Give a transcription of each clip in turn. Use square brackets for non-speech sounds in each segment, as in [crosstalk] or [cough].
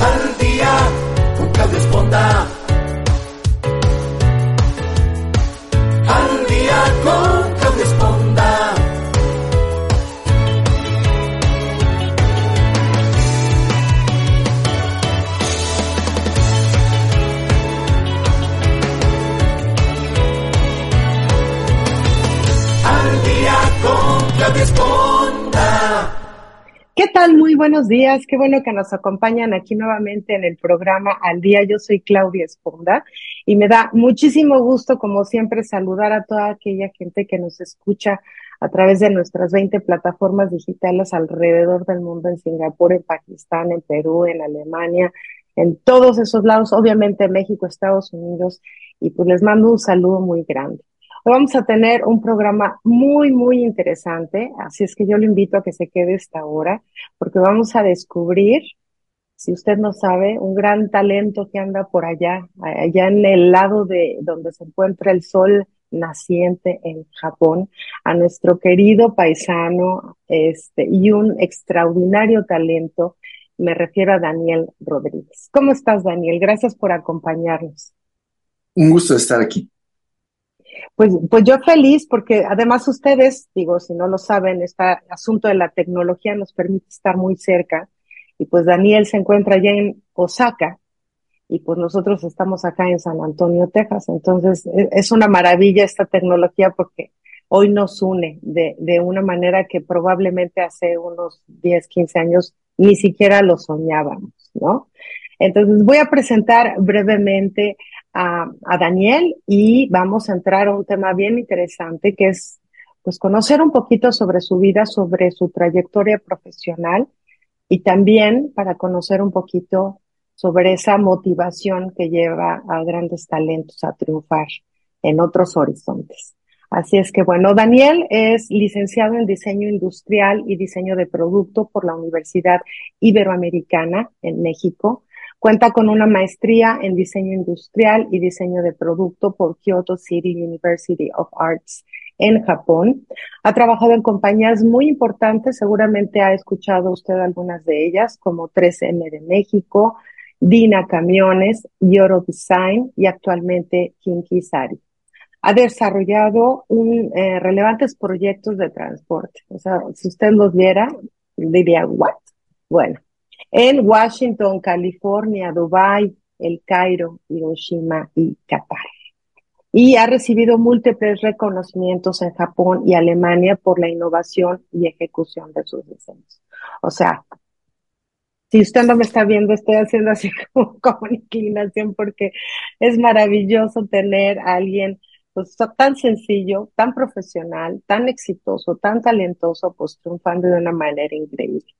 Al día con Claudia Esponda. Al ¿Qué tal? Muy buenos días. Qué bueno que nos acompañan aquí nuevamente en el programa Al Día. Yo soy Claudia Esponda y me da muchísimo gusto, como siempre, saludar a toda aquella gente que nos escucha a través de nuestras 20 plataformas digitales alrededor del mundo, en Singapur, en Pakistán, en Perú, en Alemania, en todos esos lados, obviamente México, Estados Unidos, y pues les mando un saludo muy grande. Hoy vamos a tener un programa muy, muy interesante, así es que yo lo invito a que se quede esta hora, porque vamos a descubrir, si usted no sabe, un gran talento que anda por allá, allá en el lado de donde se encuentra el sol naciente en Japón, a nuestro querido paisano, este, y un extraordinario talento, me refiero a Daniel Rodríguez. ¿Cómo estás, Daniel? Gracias por acompañarnos. Un gusto estar aquí. Pues, pues yo feliz porque además ustedes, digo, si no lo saben, este asunto de la tecnología nos permite estar muy cerca y pues Daniel se encuentra allá en Osaka y pues nosotros estamos acá en San Antonio, Texas. Entonces es una maravilla esta tecnología porque hoy nos une de, de una manera que probablemente hace unos 10, 15 años ni siquiera lo soñábamos, ¿no? Entonces voy a presentar brevemente a, a, Daniel y vamos a entrar a un tema bien interesante que es pues conocer un poquito sobre su vida, sobre su trayectoria profesional y también para conocer un poquito sobre esa motivación que lleva a grandes talentos a triunfar en otros horizontes. Así es que bueno, Daniel es licenciado en diseño industrial y diseño de producto por la Universidad Iberoamericana en México. Cuenta con una maestría en diseño industrial y diseño de producto por Kyoto City University of Arts en Japón. Ha trabajado en compañías muy importantes, seguramente ha escuchado usted algunas de ellas, como 3M de México, Dina Camiones, Yoro Design y actualmente Kinki Sari. Ha desarrollado eh, relevantes proyectos de transporte. O sea, si usted los viera, diría, ¿what? Bueno, en Washington, California, Dubai, El Cairo, Hiroshima y Qatar. Y ha recibido múltiples reconocimientos en Japón y Alemania por la innovación y ejecución de sus diseños. O sea, si usted no me está viendo, estoy haciendo así [laughs] como, inclinación porque es maravilloso tener a alguien pues tan sencillo, tan profesional, tan exitoso, tan talentoso, pues triunfando de una manera increíble.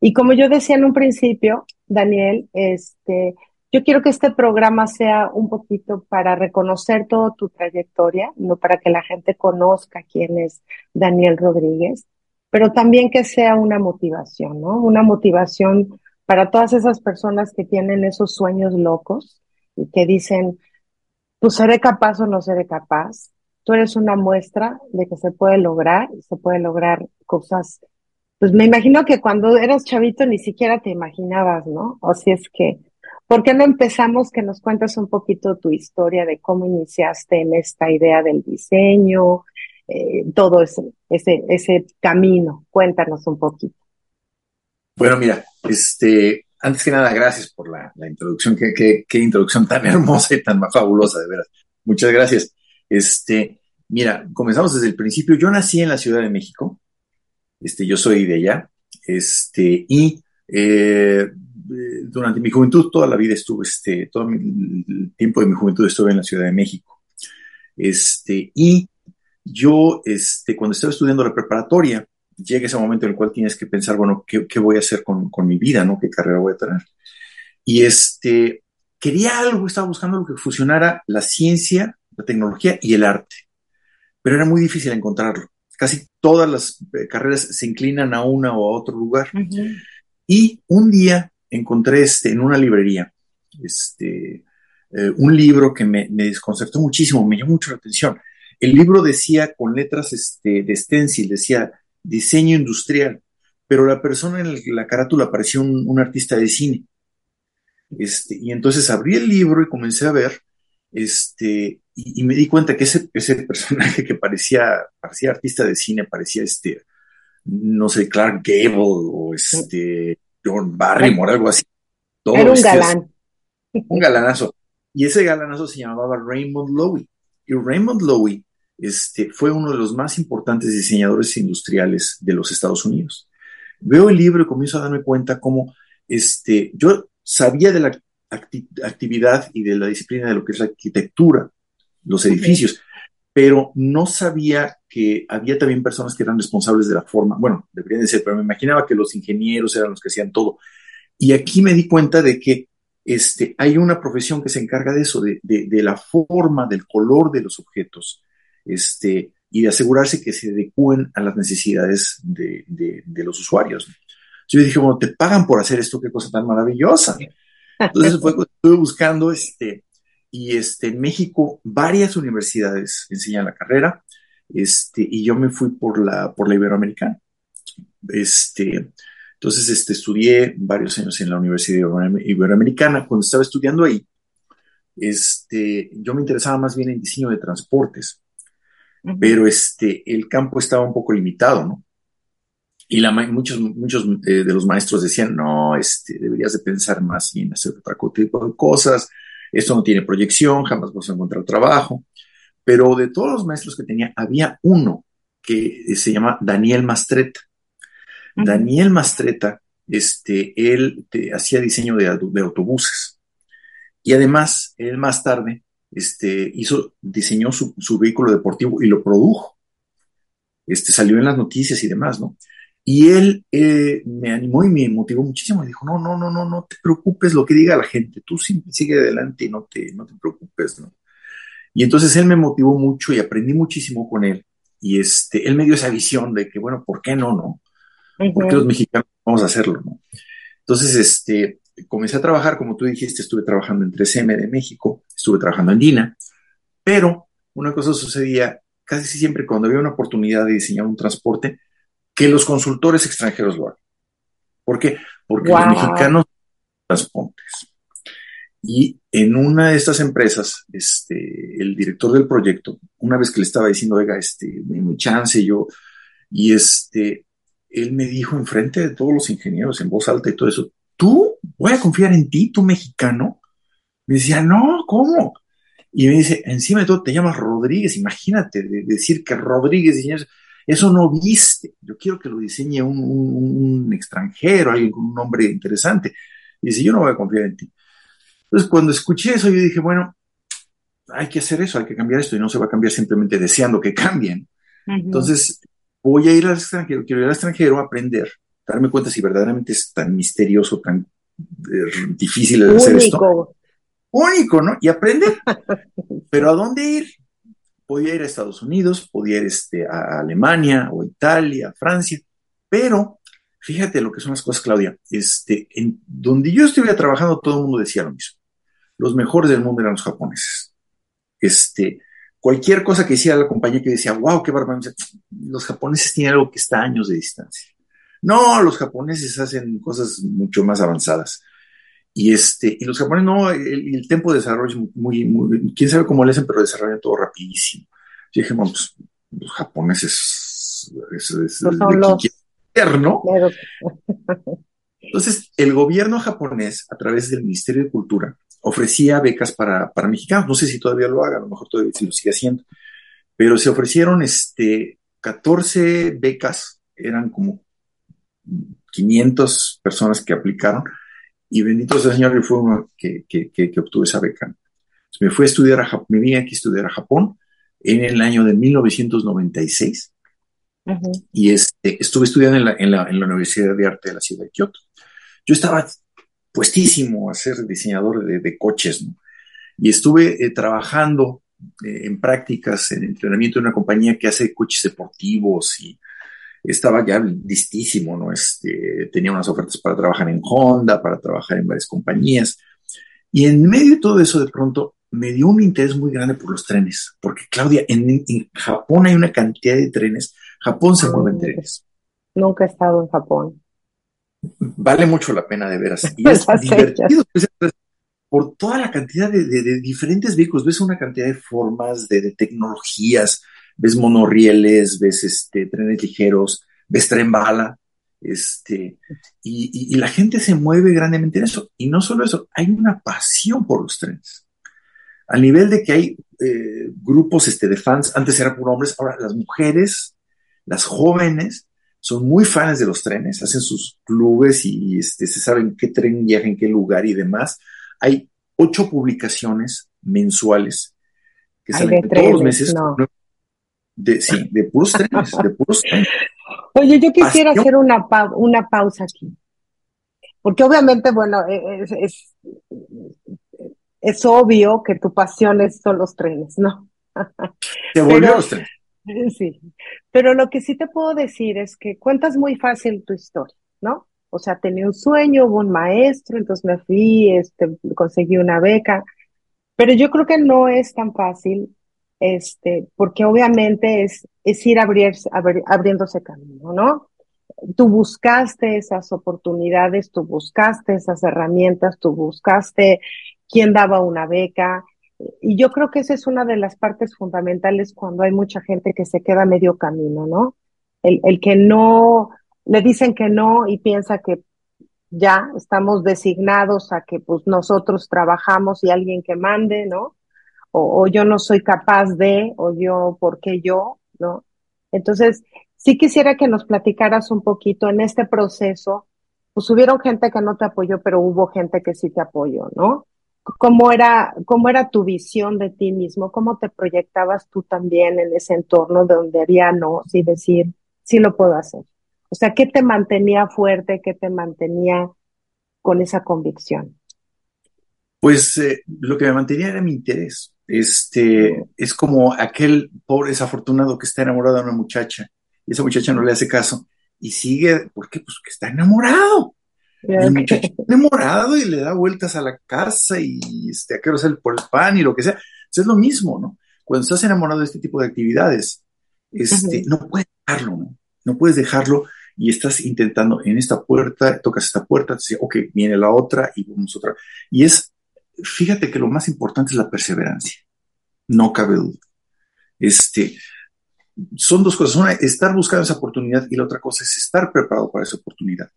Y como yo decía en un principio, Daniel, este, yo quiero que este programa sea un poquito para reconocer toda tu trayectoria, no para que la gente conozca quién es Daniel Rodríguez, pero también que sea una motivación, ¿no? Una motivación para todas esas personas que tienen esos sueños locos y que dicen, pues seré capaz o no seré capaz. Tú eres una muestra de que se puede lograr, se puede lograr cosas pues me imagino que cuando eras chavito ni siquiera te imaginabas, ¿no? O si es que, ¿por qué no empezamos que nos cuentas un poquito tu historia de cómo iniciaste en esta idea del diseño, eh, todo ese, ese, ese camino? Cuéntanos un poquito. Bueno, mira, este, antes que nada, gracias por la, la introducción, qué, qué, qué introducción tan [laughs] hermosa y tan fabulosa, de veras. Muchas gracias. Este, mira, comenzamos desde el principio. Yo nací en la Ciudad de México, este, yo soy de allá, este, y eh, durante mi juventud, toda la vida estuve, este, todo mi, el tiempo de mi juventud estuve en la Ciudad de México. Este, y yo, este, cuando estaba estudiando la preparatoria, llega ese momento en el cual tienes que pensar, bueno, ¿qué, qué voy a hacer con, con, mi vida, ¿no? ¿Qué carrera voy a tener? Y este, quería algo, estaba buscando lo que fusionara la ciencia, la tecnología y el arte, pero era muy difícil encontrarlo. Casi todas las eh, carreras se inclinan a una o a otro lugar. Uh -huh. Y un día encontré este, en una librería este, eh, un libro que me, me, desconcertó muchísimo, me llamó mucho la atención. El libro decía con letras este, de stencil, decía diseño industrial, pero la persona en la carátula parecía un, un artista de cine. Este, y entonces abrí el libro y comencé a ver, este, y, y, me di cuenta que ese, ese [laughs] personaje que parecía, parecía artista de cine, parecía este, no sé, Clark Gable o este, John Barrymore, algo así. Todo Era un galán. Un galanazo. Y ese galanazo se llamaba Raymond Loewy. Y Raymond Loewy este, fue uno de los más importantes diseñadores industriales de los Estados Unidos. Veo el libro y comienzo a darme cuenta cómo este, yo sabía de la acti actividad y de la disciplina de lo que es la arquitectura, los edificios, okay. pero no sabía que había también personas que eran responsables de la forma, bueno, deberían de ser, pero me imaginaba que los ingenieros eran los que hacían todo. Y aquí me di cuenta de que este, hay una profesión que se encarga de eso, de, de, de la forma, del color de los objetos, este, y de asegurarse que se adecúen a las necesidades de, de, de los usuarios. Yo dije, bueno, te pagan por hacer esto, qué cosa tan maravillosa. Entonces fue cuando estuve buscando, este, y este, en México varias universidades enseñan la carrera, este, y yo me fui por la, por la Iberoamericana. Este, entonces, este, estudié varios años en la Universidad Iberoamericana. Cuando estaba estudiando ahí, este, yo me interesaba más bien en diseño de transportes, pero este, el campo estaba un poco limitado, ¿no? Y la, muchos, muchos eh, de los maestros decían, no, este, deberías de pensar más en hacer otro tipo de cosas, esto no tiene proyección, jamás vas a encontrar trabajo. Pero de todos los maestros que tenía, había uno que se llama Daniel Mastreta. Uh -huh. Daniel Mastreta, este, él te, hacía diseño de, de, autobuses. Y además, él más tarde, este, hizo, diseñó su, su vehículo deportivo y lo produjo. Este, salió en las noticias y demás, ¿no? Y él eh, me animó y me motivó muchísimo. Y dijo, no, no, no, no, no te preocupes lo que diga la gente. Tú sigue adelante y no te, no te preocupes, ¿no? Y entonces él me motivó mucho y aprendí muchísimo con él. Y este, él me dio esa visión de que, bueno, ¿por qué no, no? ¿Por qué los mexicanos vamos a hacerlo, no? Entonces, este, comencé a trabajar, como tú dijiste, estuve trabajando en 3M de México, estuve trabajando en DINA, pero una cosa sucedía casi siempre cuando había una oportunidad de diseñar un transporte, que los consultores extranjeros lo hagan. ¿Por qué? Porque wow. los mexicanos transportes. Y en una de estas empresas, este, el director del proyecto, una vez que le estaba diciendo, oiga, este, mi chance, yo, y este, él me dijo enfrente de todos los ingenieros, en voz alta y todo eso, ¿tú voy a confiar en ti, tú mexicano? Me decía, no, ¿cómo? Y me dice, encima de todo te llamas Rodríguez, imagínate de decir que Rodríguez diseña eso no viste. Yo quiero que lo diseñe un, un, un, extranjero, alguien con un nombre interesante. Y dice, yo no voy a confiar en ti. Entonces, cuando escuché eso, yo dije, bueno, hay que hacer eso, hay que cambiar esto y no se va a cambiar simplemente deseando que cambien. Entonces, voy a ir al extranjero, quiero ir al extranjero a aprender, darme cuenta si verdaderamente es tan misterioso, tan eh, difícil de Único. hacer esto. Único, ¿no? Y aprender. [laughs] Pero ¿a dónde ir? Podía ir a Estados Unidos, podía ir este, a Alemania o Italia, Francia, pero fíjate lo que son las cosas, Claudia. Este, en donde yo estuviera trabajando, todo el mundo decía lo mismo. Los mejores del mundo eran los japoneses. Este, cualquier cosa que hiciera la compañía que decía, wow, qué bárbaro, los japoneses tienen algo que está a años de distancia. No, los japoneses hacen cosas mucho más avanzadas. Y, este, y los japoneses, no, el, el tiempo de desarrollo es muy, muy, quién sabe cómo lo hacen, pero desarrollan todo rapidísimo. Yo dije, bueno, pues los japoneses es, es, no son los... Quieren, ¿no? Entonces, el gobierno japonés, a través del Ministerio de Cultura, ofrecía becas para, para mexicanos. No sé si todavía lo haga, a lo mejor todavía si lo sigue haciendo. Pero se ofrecieron este, 14 becas, eran como 500 personas que aplicaron y bendito sea el Señor, fui uno que, que, que, que obtuve esa beca. Entonces me fui a estudiar a Japón, me vine aquí a estudiar a Japón, en el año de 1996 y este, estuve estudiando en la, en, la, en la Universidad de Arte de la ciudad de Kioto. Yo estaba puestísimo a ser diseñador de, de coches, ¿no? Y estuve eh, trabajando eh, en prácticas, en entrenamiento en una compañía que hace coches deportivos y estaba ya listísimo, ¿no? Este, tenía unas ofertas para trabajar en Honda, para trabajar en varias compañías. Y en medio de todo eso, de pronto, me dio un interés muy grande por los trenes, porque Claudia, en, en Japón hay una cantidad de trenes, Japón se mueve en trenes. Nunca he estado en Japón. Vale mucho la pena de veras. [laughs] Y es divertido por toda la cantidad de, de, de, diferentes vehículos. Ves una cantidad de formas, de, de tecnologías, ves monorrieles, ves este, trenes ligeros, ves tren bala, este, y, y, y, la gente se mueve grandemente en eso. Y no solo eso, hay una pasión por los trenes. Al nivel de que hay eh, grupos este, de fans, antes eran por hombres, ahora las mujeres, las jóvenes, son muy fans de los trenes, hacen sus clubes y este, se saben qué tren viaja en qué lugar y demás. Hay ocho publicaciones mensuales que Ay, salen todos los meses. no. De, sí, de puros trenes, de puros trenes. Oye, yo quisiera Pasión. hacer una, pa- una pausa aquí. Porque obviamente, bueno, e- es, es, es obvio que tu pasión es- son los trenes, ¿no? [laughs] Se volvió los trenes. Sí, pero lo que sí te puedo decir es que cuentas muy fácil tu historia, ¿no? O sea, tenía un sueño, hubo un maestro, entonces me fui, este, conseguí una beca, pero yo creo que no es tan fácil, este, porque obviamente es, es ir abrir, abri- abriéndose camino, ¿no? Tú buscaste esas oportunidades, tú buscaste esas herramientas, tú buscaste quién daba una beca, y yo creo que esa es una de las partes fundamentales cuando hay mucha gente que se queda medio camino, ¿no? El, el que no, le dicen que no y piensa que ya estamos designados a que pues nosotros trabajamos y alguien que mande, ¿no? O, yo no soy capaz de, o yo, ¿por qué yo? ¿No? Entonces, sí quisiera que nos platicaras un poquito en este proceso, pues hubieron gente que no te apoyó, pero hubo gente que sí te apoyó, ¿no? ¿Cómo era, cómo era tu visión de ti mismo? ¿Cómo te proyectabas tú también en ese entorno donde había no y decir, sí lo puedo hacer? O sea, ¿qué te mantenía fuerte? ¿Qué te mantenía con esa convicción? Pues eh, lo que me mantenía era mi interés. Este, es como aquel pobre desafortunado que está enamorado de una muchacha y esa muchacha no le hace caso y sigue, ¿por qué? Pues que está enamorado. El muchacho está enamorado y le da vueltas a la casa y este, a qué hora sale por el pan y lo que sea. Entonces es lo mismo, ¿no? Cuando estás enamorado de este tipo de actividades, este, no puedes dejarlo, ¿no? No puedes dejarlo y estás intentando en esta puerta, tocas esta puerta, te dice, ok, viene la otra y vamos otra. Y es, fíjate que lo más importante es la perseverancia, no cabe duda. Este, son dos cosas, una, estar buscando esa oportunidad y la otra cosa es estar preparado para esa oportunidad.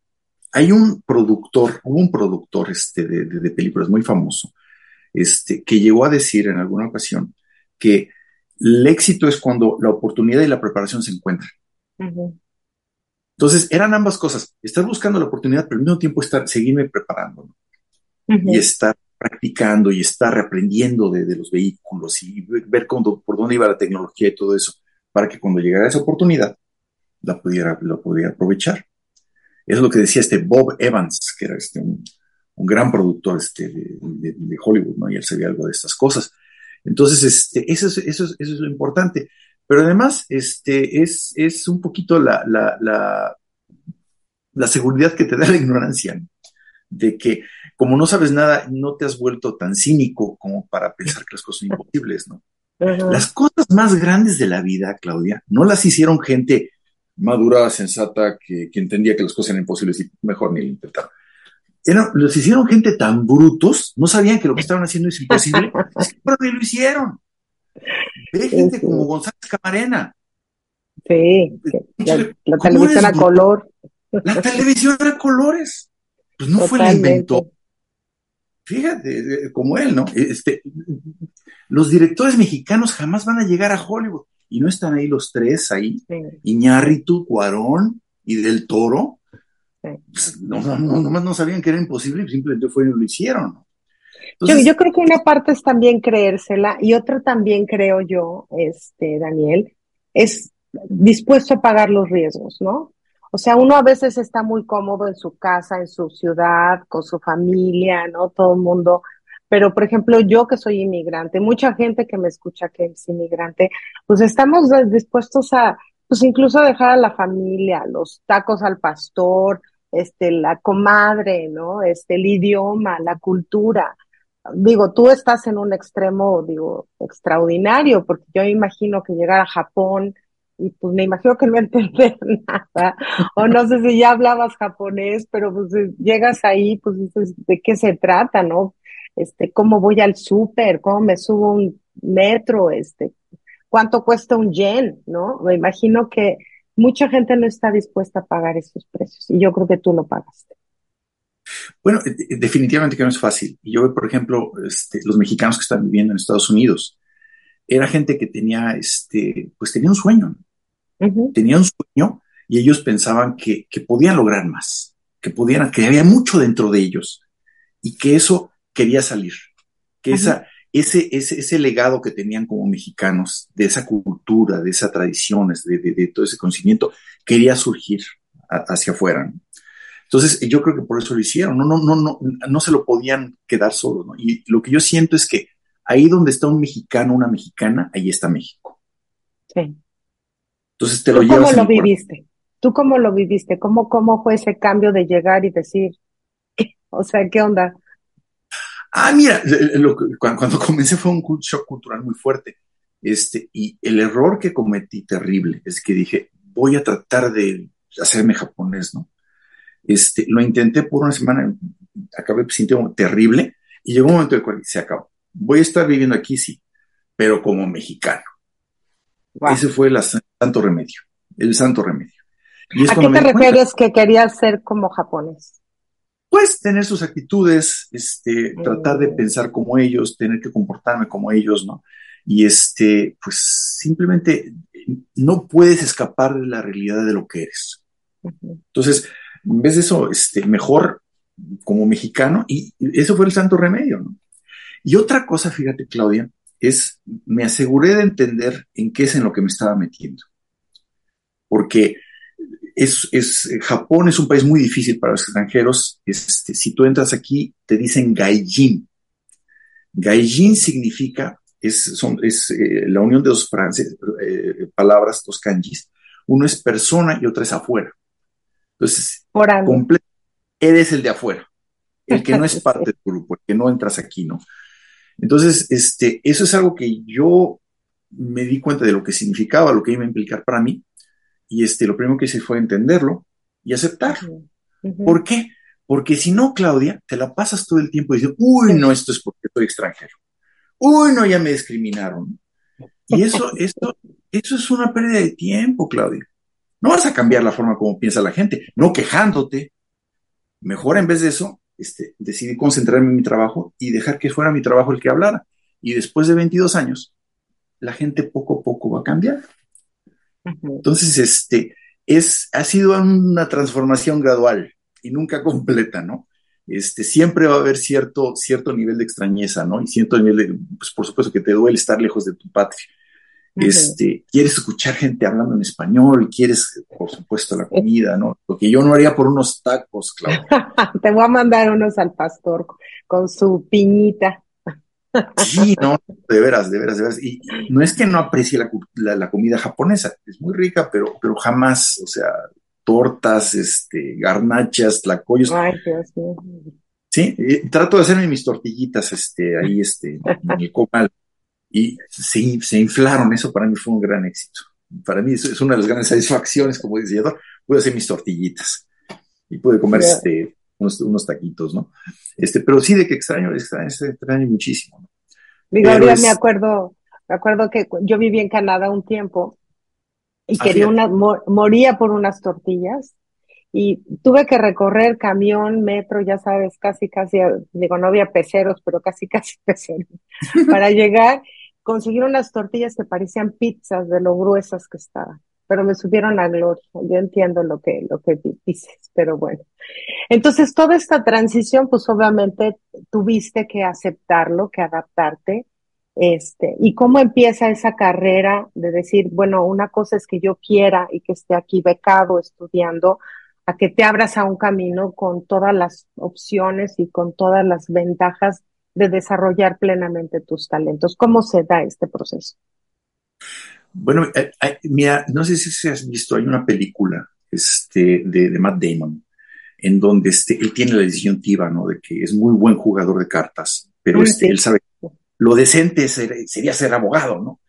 Hay un productor, un productor este, de, de, de películas muy famoso, este, que llegó a decir en alguna ocasión que el éxito es cuando la oportunidad y la preparación se encuentran. Entonces, eran ambas cosas, estar buscando la oportunidad, pero al mismo tiempo estar, seguirme preparando y estar practicando y estar aprendiendo de, de los vehículos y ver cómo, por dónde iba la tecnología y todo eso, para que cuando llegara esa oportunidad la pudiera, la pudiera aprovechar. Eso es lo que decía este Bob Evans, que era este, un, gran productor este, de, Hollywood, ¿no? Y él sabía algo de estas cosas. Entonces, este, eso, es, eso, es, lo importante. Pero además, este, es, es un poquito la, la, seguridad que te da la ignorancia, ¿no? de que como no sabes nada, no te has vuelto tan cínico como para pensar que las cosas son imposibles, ¿no? Las cosas más grandes de la vida, Claudia, no las hicieron gente madura, sensata, que, que entendía que las cosas eran imposibles y mejor ni lo intentaron. Era, los hicieron gente tan brutos, no sabían que lo que estaban haciendo es imposible, es que lo hicieron. Ve gente Sí, como González Camarena. Sí, la, la ¿Cómo televisión a color. La televisión era colores. Pues no fue la inventó. Fíjate, eh, como él, ¿no? Este, los directores mexicanos jamás van a llegar a Hollywood. Y no están ahí los tres ahí, Sí. Iñárritu, Cuarón y Del Toro. Sí. Pues, no, no, no, nomás no sabían que era imposible y simplemente fueron y lo hicieron. ¿no? yo, yo creo que una parte es también creérsela y otra también creo yo, este, Daniel, es dispuesto a pagar los riesgos, ¿no? O sea, uno a veces está muy cómodo en su casa, en su ciudad, con su familia, ¿no? Todo el mundo. Pero, por ejemplo, yo que soy inmigrante, mucha gente que me escucha que es inmigrante, pues estamos dispuestos a, pues incluso a dejar a la familia, los tacos al pastor, este, la comadre, ¿no? Este, el idioma, la cultura. Digo, tú estás en un extremo, digo, extraordinario, porque yo imagino que llegar a Japón, y pues me imagino que no [laughs] entender nada, o no sé si ya hablabas japonés, pero pues eh, llegas ahí, pues dices, ¿de qué se trata, no? Este, ¿cómo voy al súper? ¿Cómo me subo un metro? Este, ¿cuánto cuesta un yen? ¿No? Me imagino que mucha gente no está dispuesta a pagar esos precios, y yo creo que tú lo pagaste. Bueno, eh, eh, definitivamente que no es fácil. Yo veo, por ejemplo, este, los mexicanos que están viviendo en Estados Unidos, era gente que tenía, este, pues tenía un sueño, Tenían un sueño y ellos pensaban que, podían lograr más, que podían, que había mucho dentro de ellos y que eso quería salir, que esa, ese, ese, ese, legado que tenían como mexicanos, de esa cultura, de esas tradiciones, de, todo ese conocimiento, quería surgir hacia afuera. Entonces, yo creo que por eso lo hicieron, no, no, no, no, no se lo podían quedar solo. Y lo que yo siento es que ahí donde está un mexicano, una mexicana, ahí está México. Sí. Entonces te lo ¿Tú ¿Cómo lo viviste? ¿Tú cómo lo viviste? ¿Cómo, cómo fue ese cambio de llegar y decir, [laughs] o sea, qué onda? Ah, mira, cuando, [laughs] comencé fue un shock cultural muy fuerte. Este, y el error que cometí terrible es que dije, voy a tratar de hacerme japonés, ¿no? Este, lo intenté por una semana, acabé sintiendo terrible y llegó un momento en el cual se acabó. Voy a estar viviendo aquí, sí, pero como mexicano. Ese fue el santo remedio, el santo remedio. ¿A qué te refieres que querías ser como japonés? Pues tener sus actitudes, este, tratar de mm. pensar como ellos, tener que comportarme como ellos, ¿no? Y este, pues simplemente no puedes escapar de la realidad de lo que eres. Entonces, en vez de eso, este, mejor como mexicano, y eso fue el santo remedio, ¿no? Y otra cosa, fíjate, Claudia, es, me aseguré de entender en qué es en lo que me estaba metiendo. Porque es, es, Japón es un país muy difícil para los extranjeros. Este, si tú entras aquí, te dicen gaijin. Gaijin significa, es, son, es eh, la unión de dos eh, palabras, dos kanjis. Uno es persona y otra es afuera. Entonces, eres el de afuera, el que no es [laughs] parte del grupo, el que no entras aquí, ¿no? Entonces, este, eso es algo que yo me di cuenta de lo que significaba, lo que iba a implicar para mí, y este, lo primero que hice fue entenderlo y aceptarlo. ¿Por qué? Porque si no, Claudia, te la pasas todo el tiempo diciendo, uy, no, esto es porque soy extranjero. Uy, no, ya me discriminaron. Y eso, [laughs] eso, eso es una pérdida de tiempo, Claudia. No vas a cambiar la forma como piensa la gente, no quejándote. Mejor en vez de eso, este, decidí concentrarme en mi trabajo y dejar que fuera mi trabajo el que hablara. Y después de 22 años, la gente poco a poco va a cambiar. Entonces, este, es, ha sido una transformación gradual y nunca [laughs] completa, ¿no? Este, siempre va a haber cierto, cierto nivel de extrañeza, ¿no? Y cierto nivel de, pues por supuesto que te duele estar lejos de tu patria. Este, quieres escuchar gente hablando en español, quieres, por supuesto, la comida, ¿no? Lo que yo no haría por unos tacos, Claudia. [laughs] Te voy a mandar unos al pastor con su piñita. Sí, no, de veras, de veras, de veras. Y no es que no aprecie la, comida japonesa, es muy rica, pero, pero jamás, o sea, tortas, este, garnachas, tlacoyos. Ay, Dios mío. Sí, trato de hacerme mis tortillitas, este, ahí, este, en el comal y se, se, inflaron. Eso para mí fue un gran éxito. Para mí es, una de las grandes satisfacciones como diseñador. Pude hacer mis tortillitas y pude comer este, unos, taquitos, ¿no? Este, pero sí de que extraño, extraño, extraño muchísimo. ¿no? me acuerdo, me acuerdo que yo viví en Canadá un tiempo y ah, quería una, moría por unas tortillas y tuve que recorrer camión, metro, ya sabes, casi, casi, digo, no había peceros, pero casi, [laughs] casi peceros, para [laughs] llegar conseguir unas tortillas que parecían pizzas de lo gruesas que estaban. pero me subieron a gloria. Yo entiendo lo que, lo que dices, pero bueno. Entonces, toda esta transición, pues obviamente tuviste que aceptarlo, que adaptarte. Este, y cómo empieza esa carrera de decir, bueno, una cosa es que yo quiera y que esté aquí becado estudiando, a que te abras a un camino con todas las opciones y con todas las ventajas de desarrollar plenamente tus talentos. ¿Cómo se da este proceso? Bueno, eh, eh, mira, no sé si has visto, hay una película este, de, Matt Damon, en donde este, él tiene la disyuntiva, ¿no? De que es muy buen jugador de cartas, pero este, él sabe lo decente sería ser abogado, ¿no?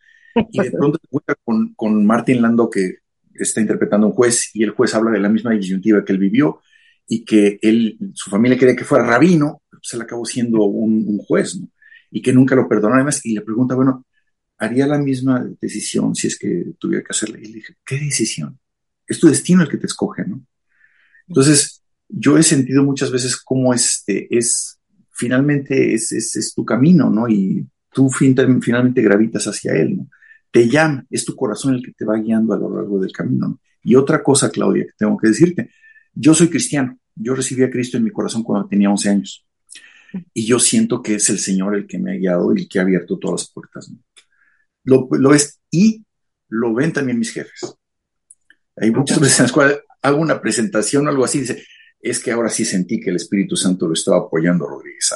Y de pronto se encuentra con, con Martin Lando, que está interpretando a un juez, y el juez habla de la misma disyuntiva que él vivió, y que él, su familia quería que fuera rabino, se le acabó siendo un, juez, ¿no? Y que nunca lo perdonó además, y le pregunta, bueno, ¿haría la misma decisión si es que tuviera que hacerla? Y le dije, ¿qué decisión? Es tu destino el que te escoge, ¿no? Entonces, yo he sentido muchas veces cómo este es, finalmente es, es, tu camino, ¿no? Y tú finalmente gravitas hacia él, ¿no? Te llama, es tu corazón el que te va guiando a lo largo del camino. ¿no? Y otra cosa, Claudia, que tengo que decirte, yo soy cristiano, yo recibí a Cristo en mi corazón cuando tenía 11 años. Y yo siento que es el Señor el que me ha guiado y el que ha abierto todas las puertas. Lo, lo, es y lo ven también mis jefes. Hay muchas [laughs] veces en las cuales hago una presentación o algo así, dice, es que ahora sí sentí que el Espíritu Santo lo estaba apoyando a Rodríguez.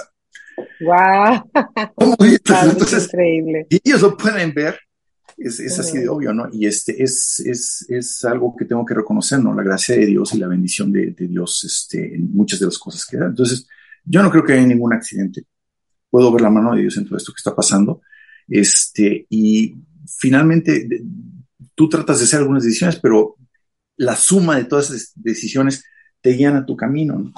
¡Wow! [laughs] Entonces, increíble. Y ellos lo pueden ver, es, es así de obvio, ¿no? Y este es, es, es, algo que tengo que reconocer, ¿no? La gracia de Dios y la bendición de, de Dios este, en muchas de las cosas que da. Entonces, yo no creo que haya ningún accidente. Puedo ver la mano de Dios en todo esto que está pasando. Este, y finalmente, tú tratas de hacer algunas decisiones, pero la suma de todas esas decisiones te guían a tu camino.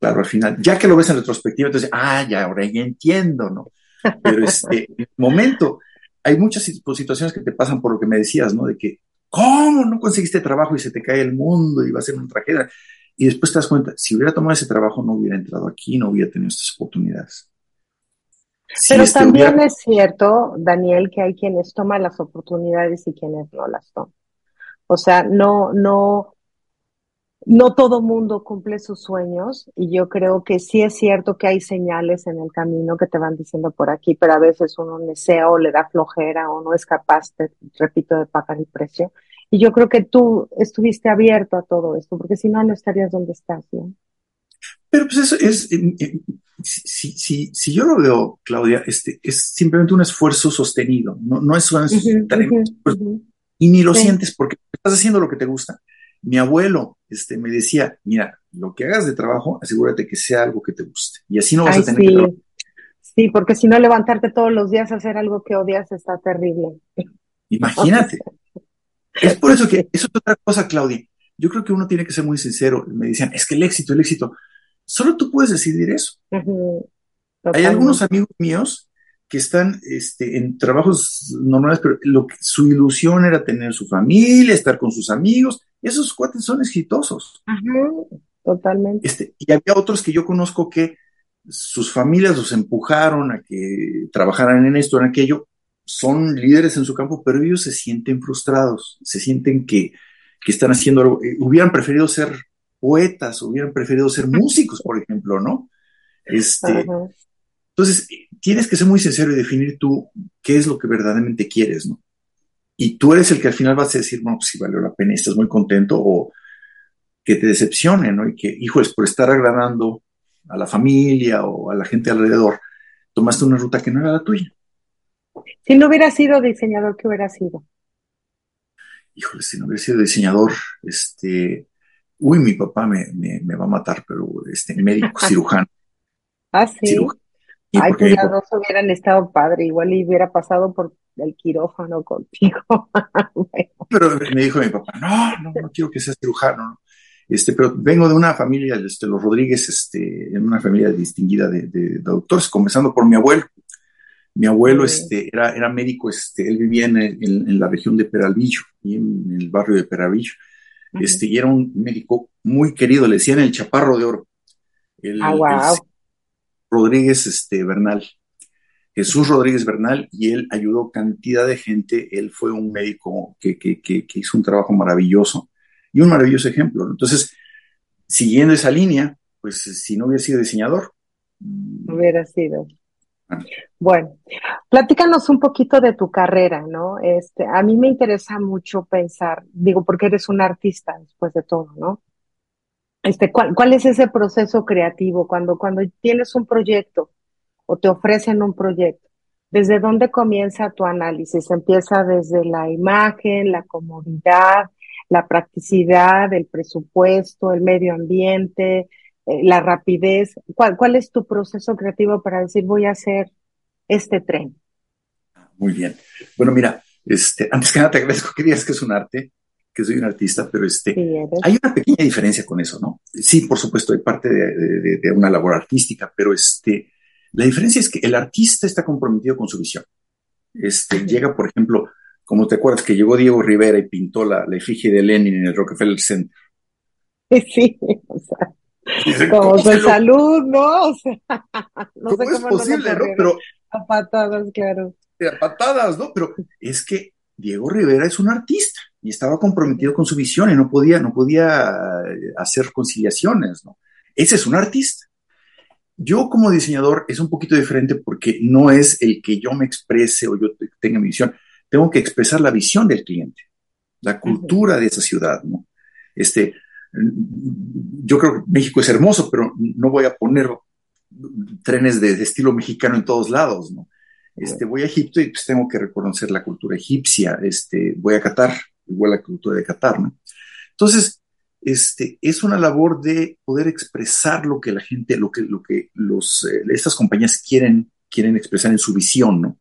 claro, al final, ya que lo ves en retrospectiva, entonces, ah, ya, ahora ya entiendo, ¿no? Pero este, en el momento, hay muchas situaciones que te pasan por lo que me decías, ¿no? De que, ¿cómo no conseguiste trabajo y se te cae el mundo y va a ser una tragedia? Y después te das cuenta, si hubiera tomado ese trabajo, no hubiera entrado aquí, no hubiera tenido estas oportunidades. Pero este también es cierto, Daniel, que hay quienes toman las oportunidades y quienes no las toman. O sea, no, no, no todo mundo cumple sus sueños y yo creo que sí es cierto que hay señales en el camino que te van diciendo por aquí, pero a veces uno desea o le da flojera o no es capaz, de, repito, de pagar el precio. Y yo creo que tú estuviste abierto a todo esto, porque si no, no estarías donde estás, ¿no? Pero pues eso es, eh, eh, si, si, si, yo lo veo, Claudia, este, es simplemente un esfuerzo sostenido, no, no es un esfuerzo, y ni lo sientes porque estás haciendo lo que te gusta. Mi abuelo este, me decía, mira, lo que hagas de trabajo, asegúrate que sea algo que te guste. Y así no vas a tener sí. que Sí, porque si no levantarte todos los días a hacer algo que odias está terrible. Imagínate. Es por eso que, eso es otra cosa, Claudia. Yo creo que uno tiene que ser muy sincero. Me decían, es que el éxito, el éxito, solo tú puedes decidir eso. Hay algunos amigos míos que están este, en trabajos normales, pero lo que, su ilusión era tener su familia, estar con sus amigos. Esos cuates son exitosos. Totalmente. Este, y había otros que yo conozco que sus familias los empujaron a que trabajaran en esto, en aquello, son líderes en su campo, pero ellos se sienten frustrados, se sienten que, que están haciendo algo, eh, hubieran preferido ser poetas, hubieran preferido ser músicos, por ejemplo, ¿no? Este, entonces, tienes que ser muy sincero y definir tú qué es lo que verdaderamente quieres, ¿no? Y tú eres el que al final vas a decir, bueno, pues si valió la pena, estás muy contento, o que te decepcione, ¿no? Y que, hijos, por estar agradando a la familia o a la gente alrededor, tomaste una ruta que no era la tuya. Si no hubiera sido diseñador, ¿qué hubiera sido? Híjole, si no hubiera sido diseñador, este, uy, mi papá me, me, va a matar, pero este, médico, [laughs] cirujano. Ah, sí. Ay, pues las dos hubieran estado padre, igual y hubiera pasado por el quirófano contigo. [laughs] Pero me dijo mi papá, no, no, no quiero que seas cirujano, Este, pero vengo de una familia, este, los Rodríguez, este, en una familia distinguida de, de doctores, comenzando por mi abuelo, mi abuelo este, era, era médico, este, él vivía en, en, la región de Peralvillo, y en, el barrio de Peralvillo. Este, y era un médico muy querido, le decían el chaparro de oro. El, ah, wow. Rodríguez este, Bernal. Jesús Rodríguez Bernal, y él ayudó cantidad de gente. Él fue un médico que, que, que, que hizo un trabajo maravilloso y un maravilloso ejemplo. Entonces, siguiendo esa línea, pues si no hubiera sido diseñador. Hubiera sido. Bueno, platícanos un poquito de tu carrera, ¿no? Este, a mí me interesa mucho pensar, digo, porque eres un artista después de todo, ¿no? Este, ¿cuál, cuál es ese proceso creativo cuando, cuando tienes un proyecto o te ofrecen un proyecto? ¿Desde dónde comienza tu análisis? ¿Empieza desde la imagen, la comodidad, la practicidad, el presupuesto, el medio ambiente, eh, la rapidez. ¿Cuál, ¿Cuál es tu proceso creativo para decir voy a hacer este tren? Muy bien. Bueno, mira, este, antes que nada te agradezco que digas que es un arte, que soy un artista, pero este, hay una pequeña diferencia con eso, ¿no? Sí, por supuesto, hay parte de, de, una labor artística, pero este, la diferencia es que el artista está comprometido con su visión. Este, llega, por ejemplo, como te acuerdas que llegó Diego Rivera y pintó la, efigie de Lenin en el Rockefeller Center. [laughs] Sí, o sea, como su salud, ¿no? O sea, [laughs] no ¿Cómo sé es posible, no? Pero, a patadas, claro. A patadas, ¿no? Pero es que Diego Rivera es un artista y estaba comprometido con su visión y no podía, no podía eh, hacer conciliaciones, ¿no? Ese es un artista. Yo como diseñador es un poquito diferente porque no es el que yo me exprese o yo tenga mi visión tengo que expresar la visión del cliente, la cultura de esa ciudad, ¿no? Este, yo creo que México es hermoso, pero no voy a poner trenes de, estilo mexicano en todos lados, ¿no? Este, voy a Egipto y pues tengo que reconocer la cultura egipcia, este, voy a Qatar, igual la cultura de Qatar, ¿no? Entonces, este, es una labor de poder expresar lo que la gente, lo que, lo que eh, estas compañías quieren, quieren expresar en su visión, ¿no?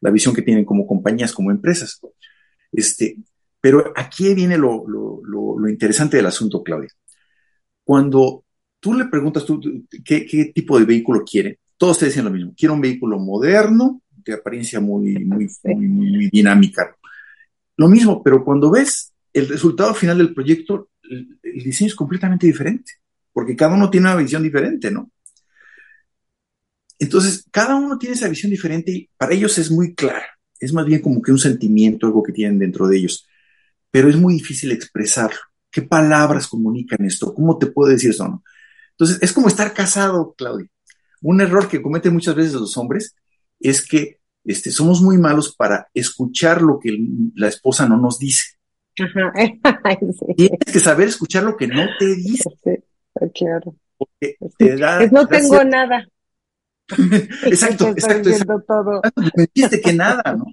la visión que tienen como compañías, como empresas. Este, pero aquí viene lo, interesante del asunto, Claudia. Cuando tú le preguntas tú, ¿qué, tipo de vehículo quiere, todos te dicen lo mismo. Quiero un vehículo moderno, de apariencia muy, muy, muy, dinámica. Lo mismo, pero cuando ves el resultado final del proyecto, el diseño es completamente diferente, porque cada uno tiene una visión diferente, ¿no? Entonces, cada uno tiene esa visión diferente y para ellos es muy clara. Es más bien como que un sentimiento, algo que tienen dentro de ellos. Pero es muy difícil expresarlo. ¿Qué palabras comunican esto? ¿Cómo te puedo decir eso? No? Entonces, es como estar casado, Claudia. Un error que cometen muchas veces los hombres es que este, somos muy malos para escuchar lo que la esposa no nos dice. [laughs] Tienes que saber escuchar lo que no te dice. claro. no tengo nada. [laughs] exacto, exacto. exacto. Me dijiste que nada, ¿no?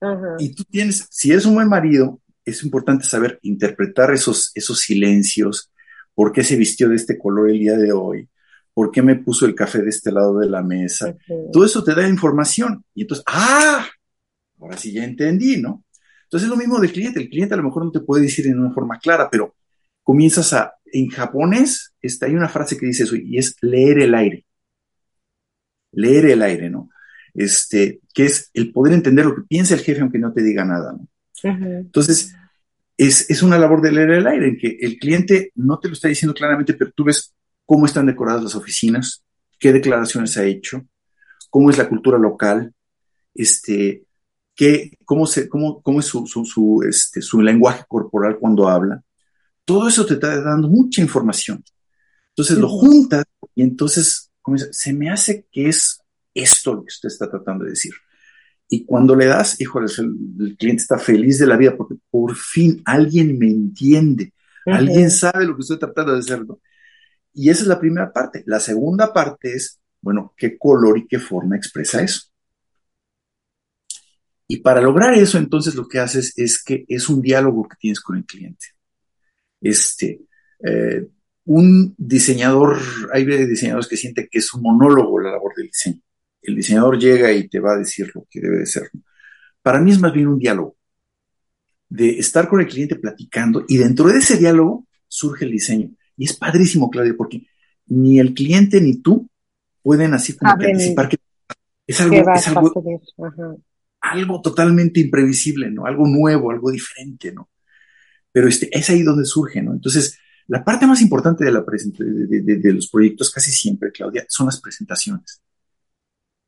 [laughs] Y tú tienes, si eres un buen marido, es importante saber interpretar esos, esos silencios, por qué se vistió de este color el día de hoy, por qué me puso el café de este lado de la mesa. Todo eso te da información. Y entonces, ah, ahora sí ya entendí, ¿no? Entonces es lo mismo del cliente. El cliente a lo mejor no te puede decir en una forma clara, pero comienzas a, en japonés, está, hay una frase que dice eso, y es leer el aire leer el aire, ¿no? Este, que es el poder entender lo que piensa el jefe aunque no te diga nada, ¿no? Entonces, es, una labor de leer el aire, en que el cliente no te lo está diciendo claramente, pero tú ves cómo están decoradas las oficinas, qué declaraciones ha hecho, cómo es la cultura local, este, qué, cómo, se, cómo, cómo es su, su, este, su lenguaje corporal cuando habla. Todo eso te está dando mucha información. Entonces lo juntas y entonces se me hace que es esto lo que usted está tratando de decir. Y cuando le das, híjole, el, cliente está feliz de la vida porque por fin alguien me entiende, alguien sabe lo que estoy tratando de hacer. Y esa es la primera parte. La segunda parte es, bueno, qué color y qué forma expresa eso. Y para lograr eso, entonces lo que haces es que es un diálogo que tienes con el cliente. Este, eh, un diseñador, hay diseñadores que sienten que es un monólogo la labor del diseño. El diseñador llega y te va a decir lo que debe de ser. Para mí es más bien un diálogo, de estar con el cliente platicando y dentro de ese diálogo surge el diseño. Y es padrísimo, Claudia, porque ni el cliente ni tú pueden así como que anticipar que es algo, es algo, algo totalmente imprevisible, ¿no? Algo nuevo, algo diferente, ¿no? Pero este, es ahí donde surge, ¿no? Entonces, la parte más importante de, la de, los proyectos casi siempre, Claudia, son las presentaciones.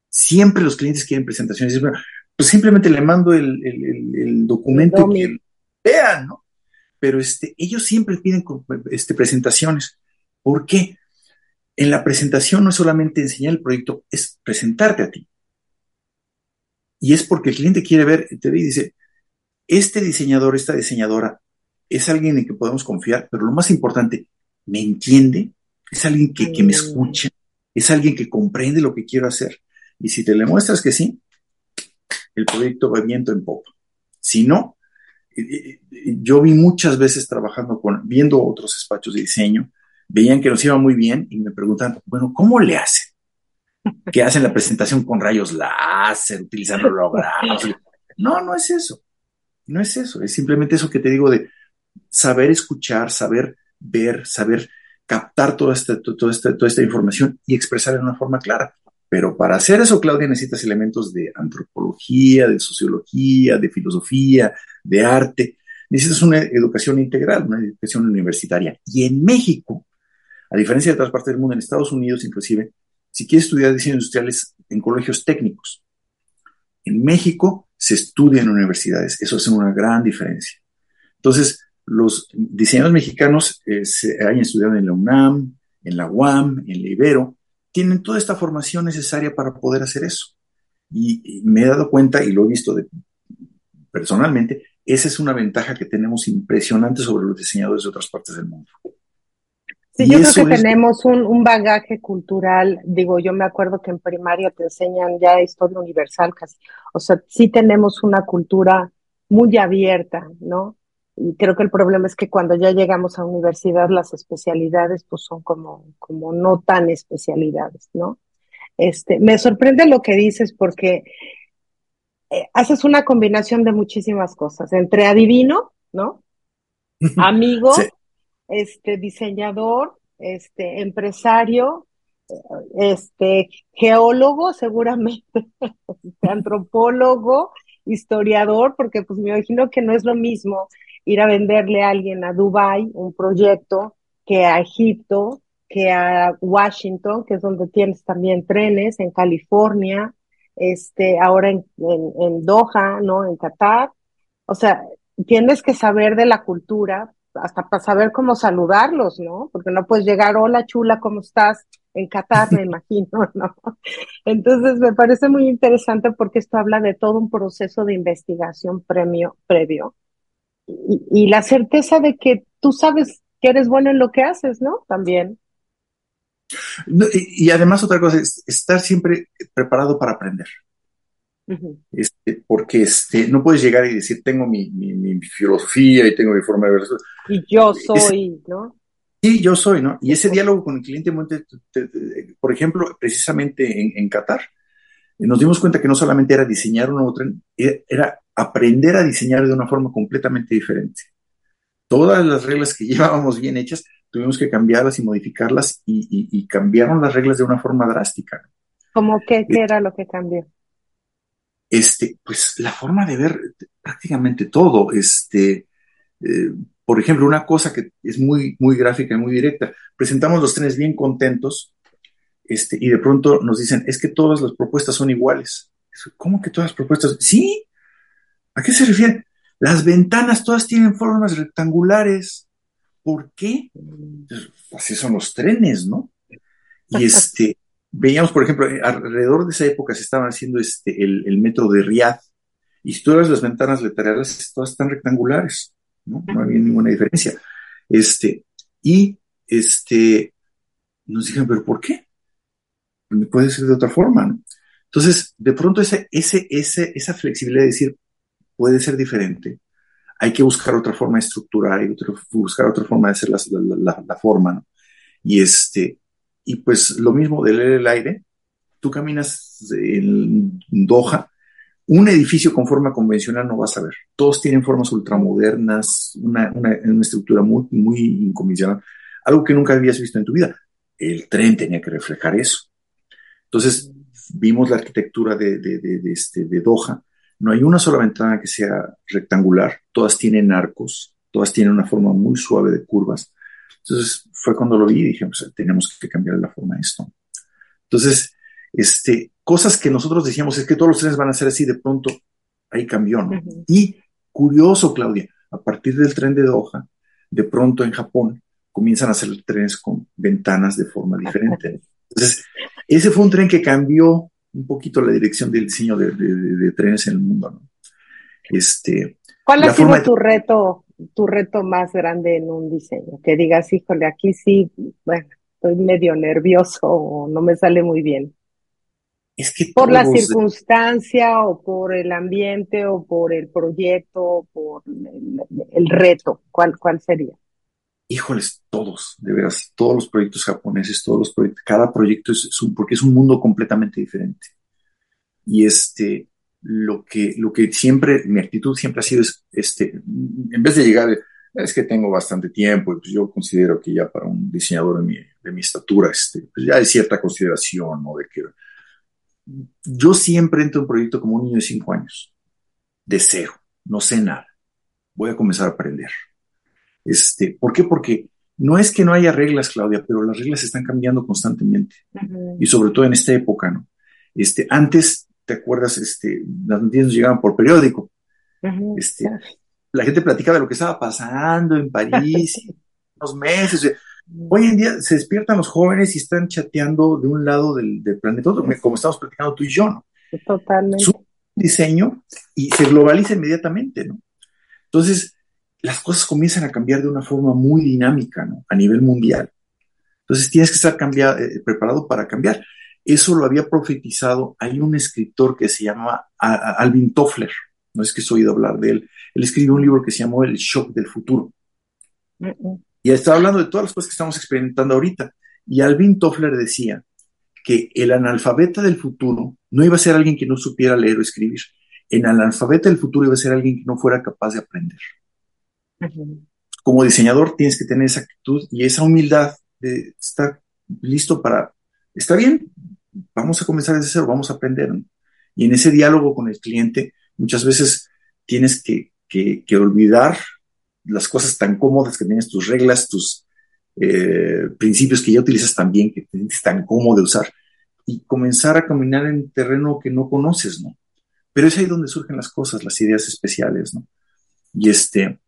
Siempre los clientes quieren presentaciones. Pues simplemente le mando el, el, documento que vean, ¿no? Pero este, ellos siempre piden este, presentaciones. ¿Por qué? En la presentación no es solamente enseñar el proyecto, es presentarte a ti. Y es porque el cliente quiere ver, te ve y dice, este diseñador, esta diseñadora, es alguien en que podemos confiar, pero lo más importante, me entiende, es alguien que, me mm. escucha, es alguien que comprende lo que quiero hacer. Y si te le muestras que sí, el proyecto va viento en popa. Si no, eh, eh, eh, yo vi muchas veces trabajando con, viendo otros despachos de diseño, veían que nos iba muy bien y me preguntan, bueno, ¿cómo le hacen? [laughs] Que hacen la presentación con rayos láser, utilizando [laughs] hologramas. No, no es eso. No es eso. Es simplemente eso que te digo de saber escuchar, saber ver, saber captar toda esta, toda esta, toda esta información y expresar de una forma clara. Pero para hacer eso, Claudia, necesitas elementos de antropología, de sociología, de filosofía, de arte. Necesitas una educación integral, una educación universitaria. Y en México, a diferencia de otras partes del mundo, en Estados Unidos inclusive, si quieres estudiar diseño industriales en colegios técnicos, en México se estudia en universidades. Eso es una gran diferencia. Entonces, los diseñadores mexicanos eh, se han estudiado en la UNAM, en la UAM, en la Ibero, tienen toda esta formación necesaria para poder hacer eso. Y, me he dado cuenta, y lo he visto personalmente, esa es una ventaja que tenemos impresionante sobre los diseñadores de otras partes del mundo. Sí, yo creo que tenemos un, un, bagaje cultural, digo, yo me acuerdo que en primaria te enseñan ya historia universal casi, o sea, sí tenemos una cultura muy abierta, ¿no? Y creo que el problema es que cuando ya llegamos a universidad, las especialidades pues son como, como no tan especialidades, ¿no? Este, me sorprende lo que dices porque eh, haces una combinación de muchísimas cosas, entre adivino, ¿no? Amigo, este, diseñador, este, empresario, este, geólogo seguramente, [laughs] antropólogo, historiador, porque pues me imagino que no es lo mismo ir a venderle a alguien a Dubai un proyecto que a Egipto, que a Washington, que es donde tienes también trenes, en California, este, ahora en, en, Doha, ¿no? En Qatar. O sea, tienes que saber de la cultura, hasta para saber cómo saludarlos, ¿no? Porque no puedes llegar, hola chula, ¿cómo estás? En Qatar, me [laughs] imagino, ¿no? Entonces, me parece muy interesante porque esto habla de todo un proceso de investigación premio, previo y, la certeza de que tú sabes que eres bueno en lo que haces, ¿no? También. y, además otra cosa es estar siempre preparado para aprender. este, porque este, no puedes llegar y decir, tengo mi, mi, filosofía y tengo mi forma de ver. Y yo soy, ¿no? Sí, yo soy, ¿no? Y ese diálogo con el cliente, por ejemplo, precisamente en, en Qatar, nos dimos cuenta que no solamente era diseñar un nuevo tren, era aprender a diseñar de una forma completamente diferente. Todas las reglas que [laughs] llevábamos bien hechas, tuvimos que cambiarlas y modificarlas y, cambiaron las reglas de una forma drástica. ¿Cómo qué, qué era lo que cambió? Este, pues la forma de ver prácticamente todo. Este, eh, por ejemplo, una cosa que es muy, muy gráfica y muy directa. Presentamos los trenes bien contentos este, y de pronto nos dicen, es que todas las propuestas son iguales. ¿Cómo que todas las propuestas? Sí, ¿A qué se refiere? Las ventanas todas tienen formas rectangulares. ¿Por qué? Pues, así son los trenes, ¿no? Y [laughs] este, veíamos, por ejemplo, alrededor de esa época se estaban haciendo este, el, metro de Riyadh, y todas las ventanas laterales todas están rectangulares, ¿no? No había ninguna diferencia. Este, y este, nos dijeron, ¿pero por qué? Puede ser de otra forma, ¿no? Entonces, de pronto ese, ese, ese, esa flexibilidad de decir, puede ser diferente. Hay que buscar otra forma de estructurar, hay que buscar otra forma de hacer la, forma, ¿no? Y este, y pues lo mismo de leer el aire, tú caminas en Doha, un edificio con forma convencional no vas a ver. Todos tienen formas ultramodernas, una, una, una estructura muy, muy inconvencional, algo que nunca habías visto en tu vida. El tren tenía que reflejar eso. Entonces, vimos la arquitectura de, de, de, este, de Doha no hay una sola ventana que sea rectangular, todas tienen arcos, todas tienen una forma muy suave de curvas. Entonces fue cuando lo vi y dije, pues tenemos que cambiar la forma de esto. Entonces, este, cosas que nosotros decíamos es que todos los trenes van a ser así, de pronto ahí cambió, ¿no? Y curioso, Claudia, a partir del tren de Doha, de pronto en Japón comienzan a hacer trenes con ventanas de forma diferente. [laughs] Entonces, ese fue un tren que cambió un poquito la dirección del diseño de, trenes en el mundo, ¿no? Este, ¿Cuál ha sido tu reto, tu reto más grande en un diseño? Que digas, híjole, aquí sí, bueno, estoy medio nervioso o no me sale muy bien. Es que por la circunstancia o por el ambiente o por el proyecto o por el, reto, ¿cuál, ¿cuál sería? Híjoles, todos, de veras, todos los proyectos japoneses, todos los proyectos, cada proyecto es, un, porque es un mundo completamente diferente. Y este, lo que, lo que siempre, mi actitud siempre ha sido, es, este, en vez de llegar, es que tengo bastante tiempo y pues yo considero que ya para un diseñador de mi, de mi estatura, este, pues ya hay cierta consideración, ¿no? De que yo siempre entro en un proyecto como un niño de cinco años, de cero, no sé nada. Voy a comenzar a aprender. Este, ¿Por qué? Porque no es que no haya reglas, Claudia, pero las reglas están cambiando constantemente. Y sobre todo en esta época, ¿no? Este, antes, ¿te acuerdas? Este, las noticias llegaban por periódico. este, la gente platicaba de lo que estaba pasando en París, [laughs] unos meses. Hoy en día se despiertan los jóvenes y están chateando de un lado del, planeta, como estamos platicando tú y yo, ¿no? Totalmente. Su diseño y se globaliza inmediatamente, ¿no? Entonces, las cosas comienzan a cambiar de una forma muy dinámica, ¿no? A nivel mundial. Entonces, tienes que estar eh, preparado para cambiar. Eso lo había profetizado. Hay un escritor que se llama Alvin Toffler. No es que he oído hablar de él. Él escribió un libro que se llamó El Shock del Futuro. Y estaba hablando de todas las cosas que estamos experimentando ahorita. Y Alvin Toffler decía que el analfabeta del futuro no iba a ser alguien que no supiera leer o escribir. El analfabeta del futuro iba a ser alguien que no fuera capaz de aprender. Como diseñador tienes que tener esa actitud y esa humildad de estar listo para, está bien, vamos a comenzar desde cero, vamos a aprender. Y en ese diálogo con el cliente, muchas veces tienes que, que olvidar las cosas tan cómodas que tienes, tus reglas, tus eh, principios que ya utilizas también, que te sientes tan cómodo de usar, y comenzar a caminar en terreno que no conoces, ¿no? Pero es ahí donde surgen las cosas, las ideas especiales, ¿no? Y este,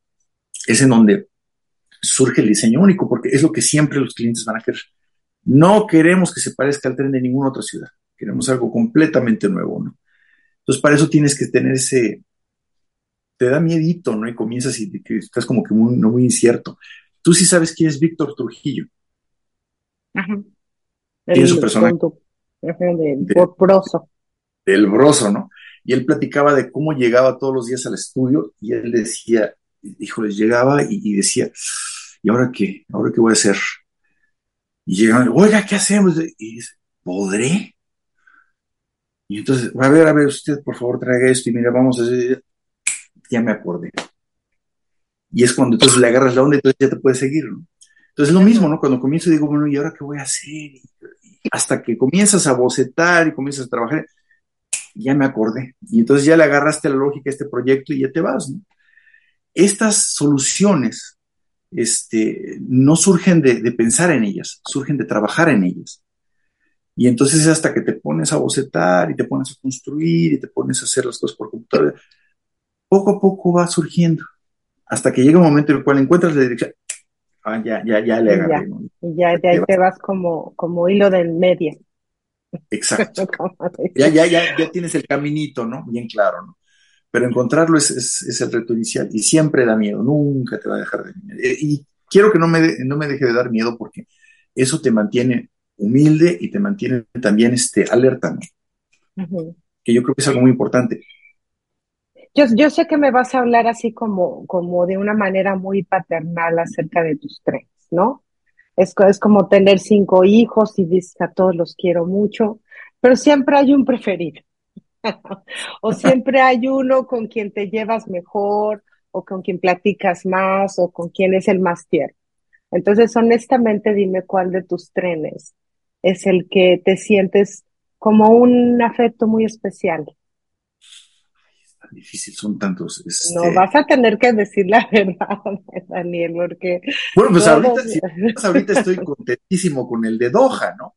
es en donde surge el diseño único, porque es lo que siempre los clientes van a querer. No queremos que se parezca al tren de ninguna otra ciudad, queremos algo completamente nuevo, ¿no? Entonces, para eso tienes que tener ese, te da miedito, ¿no? Y comienzas y que estás como que muy, no muy incierto. Tú sí sabes quién es Víctor Trujillo. Ajá. Tiene su personaje. del broso. Del broso, ¿no? Y él platicaba de cómo llegaba todos los días al estudio y él decía, híjole, llegaba y, decía, ¿y ahora qué? ¿Ahora qué voy a hacer? Y llegaban, oiga, ¿qué hacemos? Y dice, ¿podré? Y entonces, a ver, a ver, usted por favor traiga esto y mira, vamos a hacer, ya me acordé. Y es cuando entonces le agarras la onda y entonces ya te puedes seguir, ¿no? Entonces es lo mismo, ¿no? Cuando comienzo digo, bueno, ¿y ahora qué voy a hacer? hasta que comienzas a bocetar y comienzas a trabajar, ya me acordé. Y entonces ya le agarraste la lógica a este proyecto y ya te vas, ¿no? Estas soluciones este, no surgen de, de pensar en ellas, surgen de trabajar en ellas. Y entonces es hasta que te pones a bocetar y te pones a construir y te pones a hacer las cosas por computadora, poco a poco va surgiendo, hasta que llega un momento en el cual encuentras la dirección. Ah, ya, ya, ya le agarré. Y ya, de ahí te vas como, como hilo del medio. Exacto. [laughs] ya, ya, ya, ya tienes el caminito, ¿no? Bien claro, ¿no? Pero encontrarlo es, es, el reto inicial y siempre da miedo, nunca te va a dejar de miedo. Eh, y quiero que no me, no me deje de dar miedo porque eso te mantiene humilde y te mantiene también este, alerta, ¿no? Que yo creo que es algo muy importante. Yo, yo sé que me vas a hablar así como, como de una manera muy paternal acerca de tus tres, ¿no? Es, es como tener cinco hijos y dices a todos los quiero mucho, pero siempre hay un preferido. [laughs] o siempre hay uno con quien te llevas mejor, o con quien platicas más, o con quien es el más tierno. Entonces, honestamente, dime cuál de tus trenes es el que te sientes como un afecto muy especial difícil, son tantos. Este... No, vas a tener que decir la [laughs] verdad, Daniel, porque... Bueno, pues ahorita, [laughs] ahorita estoy contentísimo con el de Doha, ¿no?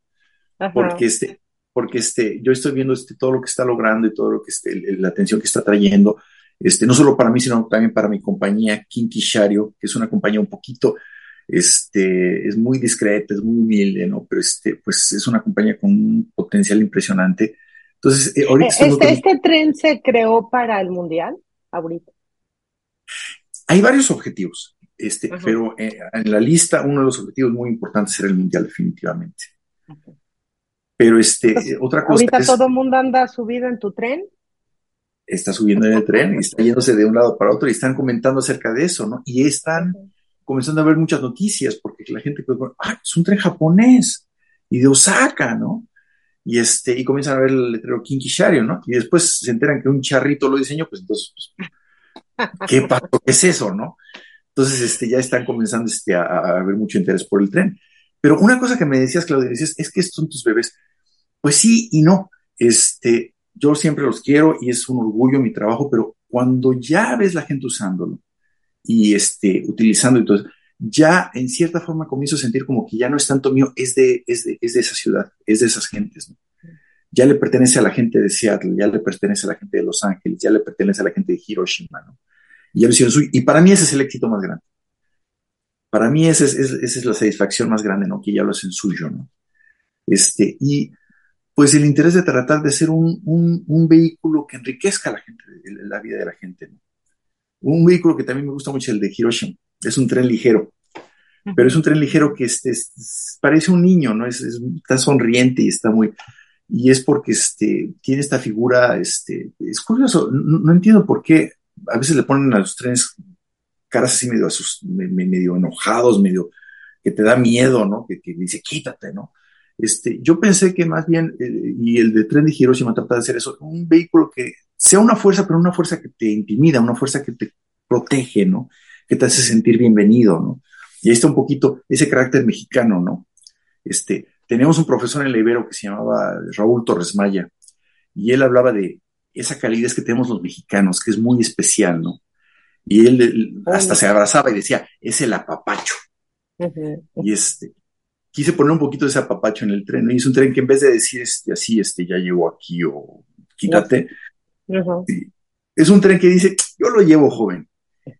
Porque este, porque este, yo estoy viendo este, todo lo que está logrando y todo lo que este, la atención que está trayendo, este, no solo para mí, sino también para mi compañía Kinky Shario, que es una compañía un poquito, este, es muy discreta, es muy humilde, ¿no? Pero este, pues es una compañía con un potencial impresionante. Entonces, eh, ahorita eh, este, este tren se creó para el mundial, ahorita. Hay varios objetivos, este, pero eh, en la lista uno de los objetivos muy importantes era el mundial, definitivamente. Pero este, otra cosa. Ahorita todo el mundo anda subido en tu tren. Está subiendo en el tren y está yéndose de un lado para otro y están comentando acerca de eso, ¿no? Y están comenzando a ver muchas noticias porque la gente, pues, ah, es un tren japonés y de Osaka, ¿no? Y este, y comienzan a ver el letrero Kinkishario, ¿no? Y después se enteran que un charrito lo diseñó, pues entonces, pues, [laughs] ¿qué pasó? ¿Qué es eso, no? Entonces, este, ya están comenzando este, a, a, ver mucho interés por el tren. Pero una cosa que me decías, Claudia, decías, es que estos son tus bebés. Pues sí y no. Este, yo siempre los quiero y es un orgullo mi trabajo, pero cuando ya ves la gente usándolo y este, utilizando y todo ya en cierta forma comienzo a sentir como que ya no es tanto mío, es de, es de, es de esa ciudad, es de esas gentes. ¿no? Ya le pertenece a la gente de Seattle, ya le pertenece a la gente de Los Ángeles, ya le pertenece a la gente de Hiroshima, ¿no? Y ya lo hicieron suyo. Y para mí ese es el éxito más grande. Para mí esa es, esa es la satisfacción más grande, ¿no? Que ya lo hacen suyo, ¿no? Este, y pues el interés de tratar de ser un, un, un vehículo que enriquezca a la gente, la vida de la gente, ¿no? Un vehículo que también me gusta mucho, el de Hiroshima. Es un tren ligero, pero es un tren ligero que este, parece un niño, ¿no? Es, está sonriente y está muy... Y es porque este, tiene esta figura, este, es curioso, no, entiendo por qué a veces le ponen a los trenes caras así medio, medio enojados, medio que te da miedo, ¿no? Que, que dice, quítate, ¿no? Este, yo pensé que más bien, eh, y el de tren de Hiroshima trata de hacer eso, un vehículo que sea una fuerza, pero una fuerza que te intimida, una fuerza que te protege, ¿no? Que te hace sentir bienvenido, ¿no? Y ahí está un poquito ese carácter mexicano, ¿no? Este, teníamos un profesor en la Ibero que se llamaba Raúl Torres Maya, y él hablaba de esa calidez que tenemos los mexicanos, que es muy especial, ¿no? Y él hasta se abrazaba y decía, es el apapacho. Y este, quise poner un poquito de ese apapacho en el tren, ¿no? Y es un tren que en vez de decir este, así, este, ya llegó aquí o quítate, es un tren que dice, yo lo llevo joven.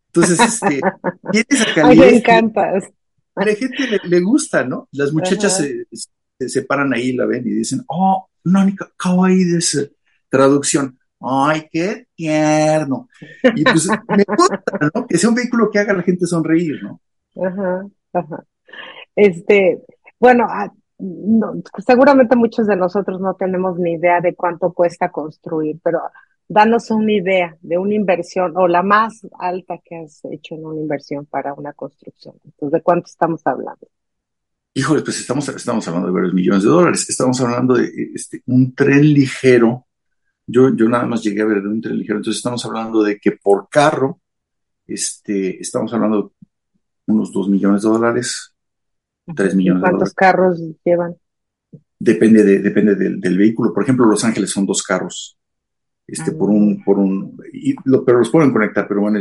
Entonces, este, [laughs] tiene esa calidez. me encantas. A la gente le, gusta, ¿no? Las muchachas se, se, paran ahí, la ven y dicen, oh, no, kawaii de esa traducción. Ay, qué tierno. Y pues me gusta, ¿no? Que sea un vehículo que haga a la gente sonreír, ¿no? Ajá, ajá. Este, bueno, ah, seguramente muchos de nosotros no tenemos ni idea de cuánto cuesta construir, pero danos una idea de una inversión o la más alta que has hecho en una inversión para una construcción. Entonces, ¿de cuánto estamos hablando? Híjole, pues estamos, estamos hablando de varios millones de dólares. Estamos hablando de este, un tren ligero. Yo, yo nada más llegué a ver de un tren ligero. Entonces estamos hablando de que por carro, este, estamos hablando de unos dos millones de dólares, 3 millones ¿Cuántos carros llevan? Depende, de, depende del, vehículo. Por ejemplo, Los Ángeles son dos carros. Este, por un, ah. por un, pero los pueden conectar, pero bueno,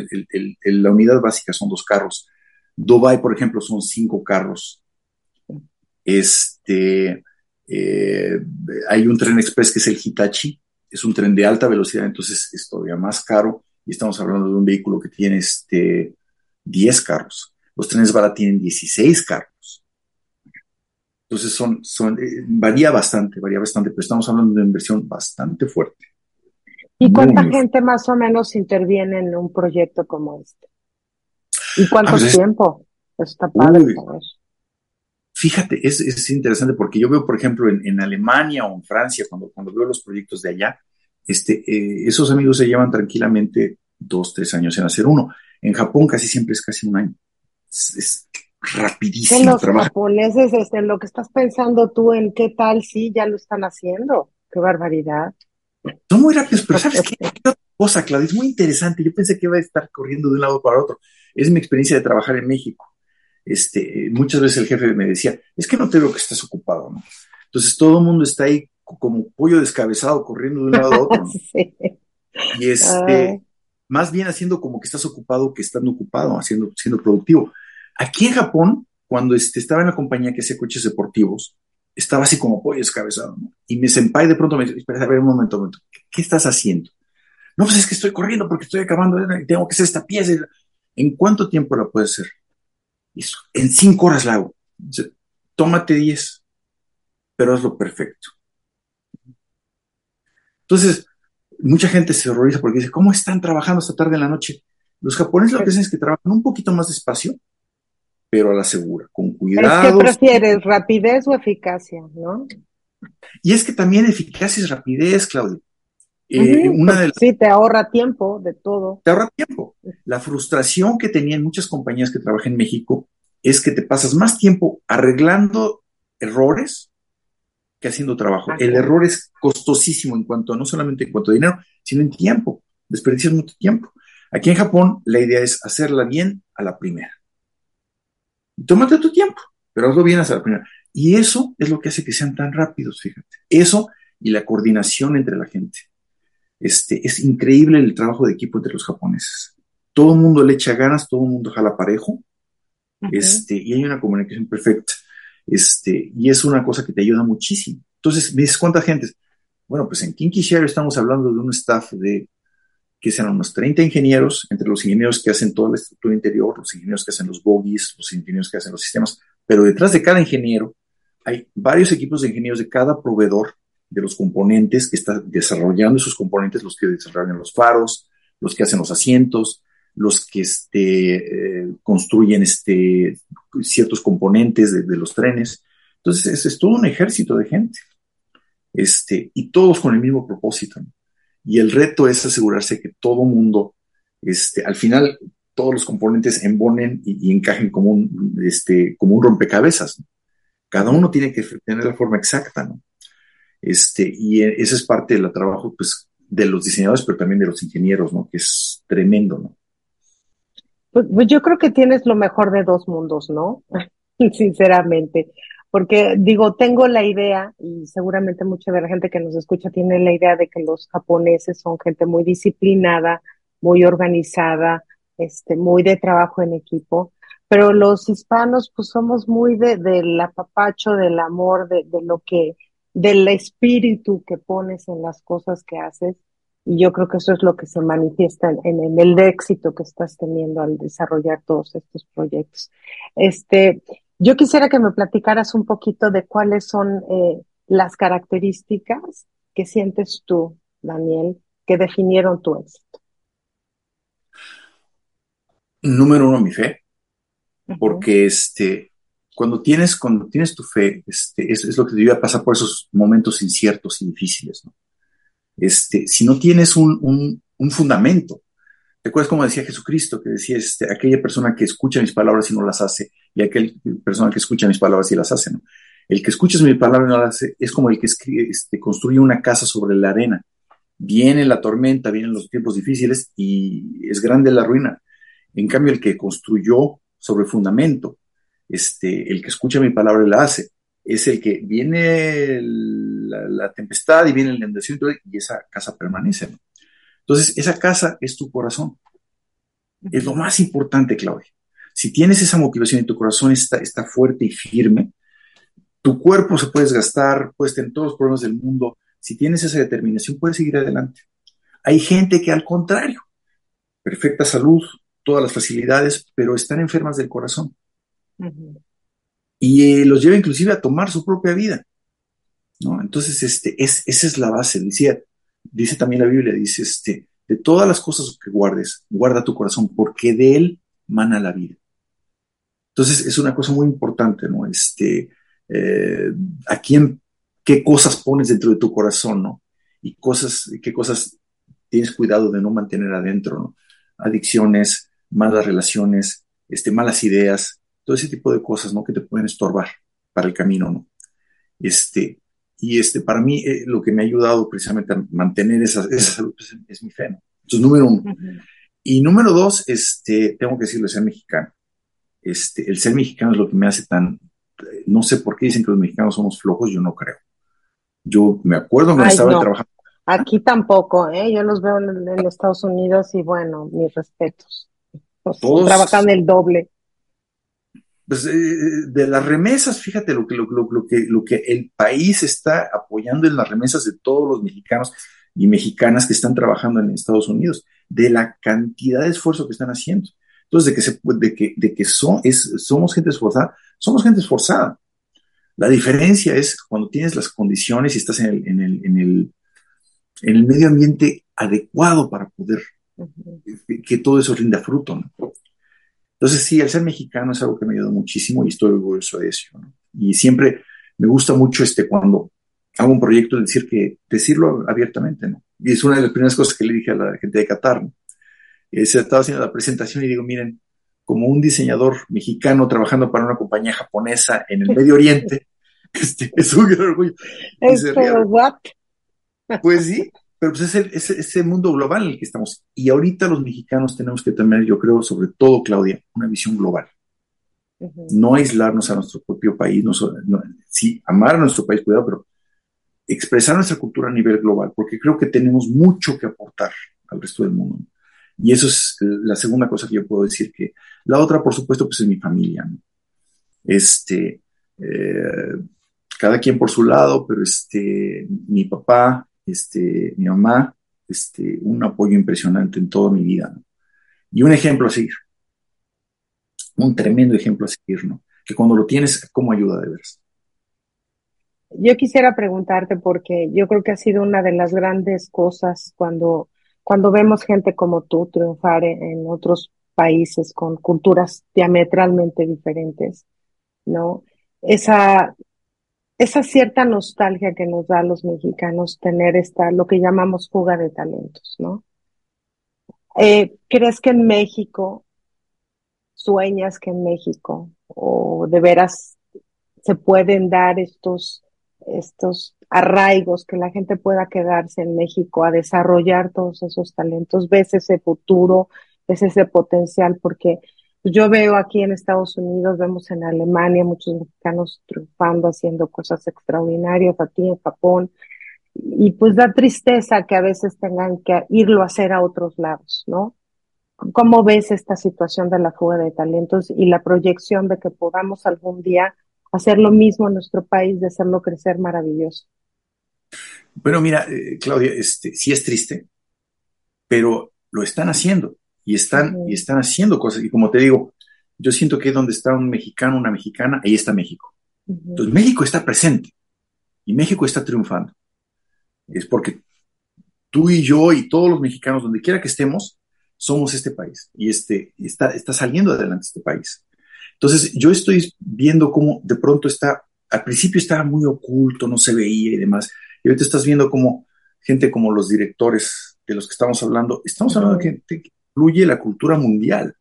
la unidad básica son dos carros. Dubai, por ejemplo, son cinco carros. Este, eh, hay un tren express que es el Hitachi, es un tren de alta velocidad, entonces es todavía más caro y estamos hablando de un vehículo que tiene este, 10 carros. Los trenes Bala tienen 16 carros. Entonces son, son, eh, varía bastante, varía bastante, pero estamos hablando de una inversión bastante fuerte. ¿Y cuánta gente más o menos interviene en un proyecto como este? ¿Y cuánto ah, tiempo? está padre Fíjate, es, es, interesante porque yo veo, por ejemplo, en, en, Alemania o en Francia, cuando, cuando veo los proyectos de allá, este, eh, esos amigos se llevan tranquilamente dos, tres años en hacer uno. En Japón casi siempre es casi un año. es, rapidísimo. los japoneses, este, en lo que estás pensando tú, en qué tal, sí, ya lo están haciendo. Qué barbaridad. Son muy rápidos, pero ¿sabes qué? [laughs] otra cosa, Claudia? Es muy interesante. Yo pensé que iba a estar corriendo de un lado para otro. Es mi experiencia de trabajar en México. Este, muchas veces el jefe me decía, es que no te veo que estás ocupado, ¿no? Entonces todo el mundo está ahí como pollo descabezado corriendo de un lado a otro. [laughs] Y este, más bien haciendo como que estás ocupado que estando ocupado, haciendo, siendo productivo. Aquí en Japón, cuando este, estaba en la compañía que hacía coches deportivos, estaba así como pollo descabezado, ¿no? Y mi senpai de pronto me dice, espera, a ver un momento, un momento, ¿qué, estás haciendo? No, pues es que estoy corriendo porque estoy acabando, y tengo que hacer esta pieza. ¿En cuánto tiempo la puedes hacer? en cinco horas la hago. tómate diez, pero hazlo perfecto. Entonces, mucha gente se horroriza porque dice, ¿cómo están trabajando esta tarde en la noche? Los japoneses lo que hacen es que trabajan un poquito más despacio, pero a la segura, con cuidado. ¿Qué prefieres, rapidez o eficacia, no? Y es que también eficacia es rapidez, Claudio. Eh, una de sí, te ahorra tiempo de todo. Te ahorra tiempo. La frustración que tenían muchas compañías que trabajan en México es que te pasas más tiempo arreglando errores que haciendo trabajo. El error es costosísimo en cuanto, no solamente en cuanto a dinero, sino en tiempo. Desperdicias mucho tiempo. Aquí en Japón, la idea es hacerla bien a la primera. Tómate tu tiempo, pero hazlo bien hasta la primera. Y eso es lo que hace que sean tan rápidos, fíjate. Eso y la coordinación entre la gente. Este, es increíble el trabajo de equipo entre los japoneses. Todo el mundo le echa ganas, todo el mundo jala parejo, este, y hay una comunicación perfecta. Este, y es una cosa que te ayuda muchísimo. Entonces, me dices, ¿cuánta gente? Bueno, pues en Kinky Share estamos hablando de un staff de que sean unos 30 ingenieros, entre los ingenieros que hacen toda la estructura interior, los ingenieros que hacen los bogies, los ingenieros que hacen los sistemas, pero detrás de cada ingeniero hay varios equipos de ingenieros de cada proveedor de los componentes que está desarrollando esos componentes, los que desarrollan los faros, los que hacen los asientos, los que este, eh, construyen este, ciertos componentes de, los trenes. Entonces, es, todo un ejército de gente. Este, y todos con el mismo propósito. Y el reto es asegurarse que todo mundo, este, al final, todos los componentes embonen y, encajen como un, este, como un rompecabezas. Cada uno tiene que tener la forma exacta, ¿no? Este, y ese es parte del trabajo, pues, de los diseñadores, pero también de los ingenieros, ¿no? Que es tremendo, ¿no? Pues, pues yo creo que tienes lo mejor de dos mundos, ¿no? [laughs] Sinceramente. Porque digo, tengo la idea, y seguramente mucha de la gente que nos escucha tiene la idea de que los japoneses son gente muy disciplinada, muy organizada, este, muy de trabajo en equipo, pero los hispanos pues somos muy de, del apapacho, del amor, de, de lo que, del espíritu que pones en las cosas que haces. Y yo creo que eso es lo que se manifiesta en, el éxito que estás teniendo al desarrollar todos estos proyectos. Este, yo quisiera que me platicaras un poquito de cuáles son eh, las características que sientes tú, Daniel, que definieron tu éxito. Número uno, mi fe, porque este, cuando tienes, cuando tienes tu fe, este, es, es lo que te ayuda a pasar por esos momentos inciertos y difíciles, ¿no? Este, si no tienes un, fundamento, ¿te acuerdas como decía Jesucristo, que decía, este, aquella persona que escucha mis palabras y no las hace, y aquella persona que escucha mis palabras y las hace, ¿no? El que escucha mis palabras y no las hace es como el que este, construye una casa sobre la arena. Viene la tormenta, vienen los tiempos difíciles y es grande la ruina. En cambio, el que construyó sobre fundamento, este, el que escucha mi palabra y la hace, es el que viene la, tempestad y viene la inundación y esa casa permanece. Entonces, esa casa es tu corazón. Es lo más importante, Claudia. Si tienes esa motivación y tu corazón está, está fuerte y firme, tu cuerpo se puede desgastar, puedes tener todos los problemas del mundo. Si tienes esa determinación, puedes seguir adelante. Hay gente que al contrario, perfecta salud, todas las facilidades, pero están enfermas del corazón y eh, los lleva inclusive a tomar su propia vida. ¿no? Entonces, este, es, esa es la base. Dice, dice también la Biblia, dice, este, de todas las cosas que guardes, guarda tu corazón, porque de él mana la vida. Entonces, es una cosa muy importante, ¿no? Este, eh, a quién, qué cosas pones dentro de tu corazón, ¿no? Y cosas, qué cosas tienes cuidado de no mantener adentro, ¿no? Adicciones, malas relaciones, este, malas ideas, todo ese tipo de cosas, ¿no? Que te pueden estorbar para el camino, ¿no? Este, y este, para mí, eh, lo que me ha ayudado precisamente a mantener esa, salud pues, es, mi fe, ¿no? Entonces, número uno. Y número dos, este, tengo que decirlo, ser mexicano. Este, el ser mexicano es lo que me hace tan, no sé por qué dicen que los mexicanos somos flojos, yo no creo. Yo me acuerdo cuando estaba trabajando. Aquí tampoco, ¿eh? Yo los veo en, en, Estados Unidos y bueno, mis respetos. Todos, trabajan el doble pues, eh, de las remesas, fíjate lo que, lo, lo, que, lo que el país está apoyando en las remesas de todos los mexicanos y mexicanas que están trabajando en Estados Unidos, de la cantidad de esfuerzo que están haciendo. Entonces, de que, se, de que, de que son, es, somos gente esforzada, somos gente esforzada. La diferencia es cuando tienes las condiciones y estás en el, en el, en el, en el medio ambiente adecuado para poder que, que, todo eso rinda fruto. ¿no? Entonces, sí, el ser mexicano es algo que me ayudó muchísimo y estoy orgulloso de eso. ¿no? Y siempre me gusta mucho este cuando hago un proyecto decir que decirlo abiertamente, ¿no? Y es una de las primeras cosas que le dije a la gente de Qatar, ¿no? Eh, se estaba haciendo la presentación y digo, miren, como un diseñador mexicano trabajando para una compañía japonesa en el Medio Oriente, [laughs] este, es un gran orgullo. what? Pues sí, pero pues es, ese mundo global en el que estamos. Y ahorita los mexicanos tenemos que tener, yo creo, sobre todo, Claudia, una visión global. No aislarnos a nuestro propio país, no, sí, amar a nuestro país, cuidado, pero expresar nuestra cultura a nivel global, porque creo que tenemos mucho que aportar al resto del mundo. Y eso es la segunda cosa que yo puedo decir que la otra, por supuesto, pues es mi familia. ¿no? Este, eh, cada quien por su lado, pero este, mi papá, este, mi mamá, este, un apoyo impresionante en toda mi vida. Y un ejemplo a seguir. Un tremendo ejemplo a seguir, ¿no? Que cuando lo tienes, ¿cómo ayuda de veras? Yo quisiera preguntarte porque yo creo que ha sido una de las grandes cosas cuando, cuando vemos gente como tú triunfar en, otros países con culturas diametralmente diferentes, ¿no? Esa, esa cierta nostalgia que nos da a los mexicanos tener esta, lo que llamamos fuga de talentos, ¿no? Eh, ¿Crees que en México, sueñas que en México, o de veras se pueden dar estos estos arraigos, que la gente pueda quedarse en México a desarrollar todos esos talentos, ves ese futuro, ves ese potencial, porque yo veo aquí en Estados Unidos, vemos en Alemania muchos mexicanos triunfando, haciendo cosas extraordinarias, aquí en Japón, y pues da tristeza que a veces tengan que irlo a hacer a otros lados, ¿no? ¿Cómo ves esta situación de la fuga de talentos y la proyección de que podamos algún día hacer lo mismo en nuestro país, de hacerlo crecer maravilloso. Bueno, mira, eh, Claudia, este, sí es triste, pero lo están haciendo y están, y están haciendo cosas. Y como te digo, yo siento que donde está un mexicano, una mexicana, ahí está México. Entonces México está presente y México está triunfando. Es porque tú y yo y todos los mexicanos, donde quiera que estemos, somos este país y este, está, está saliendo adelante este país. Entonces, yo estoy viendo cómo de pronto está, al principio estaba muy oculto, no se veía y demás, y ahorita estás viendo cómo gente como los directores de los que estamos hablando, estamos hablando de gente que incluye la cultura mundial.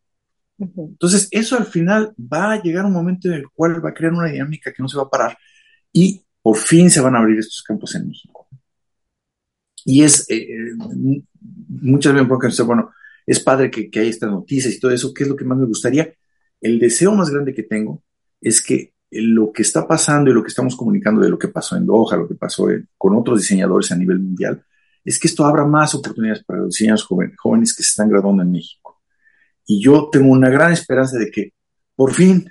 Entonces, eso al final va a llegar un momento en el cual va a crear una dinámica que no se va a parar y por fin se van a abrir estos campos en México. Y es, eh, eh, muchas veces porque bueno, es padre que, que haya estas noticias y todo eso, ¿qué es lo que más me gustaría? el deseo más grande que tengo es que lo que está pasando y lo que estamos comunicando de lo que pasó en Doha, lo que pasó con otros diseñadores a nivel mundial, es que esto abra más oportunidades para los diseñadores jóvenes, que se están graduando en México. Y yo tengo una gran esperanza de que por fin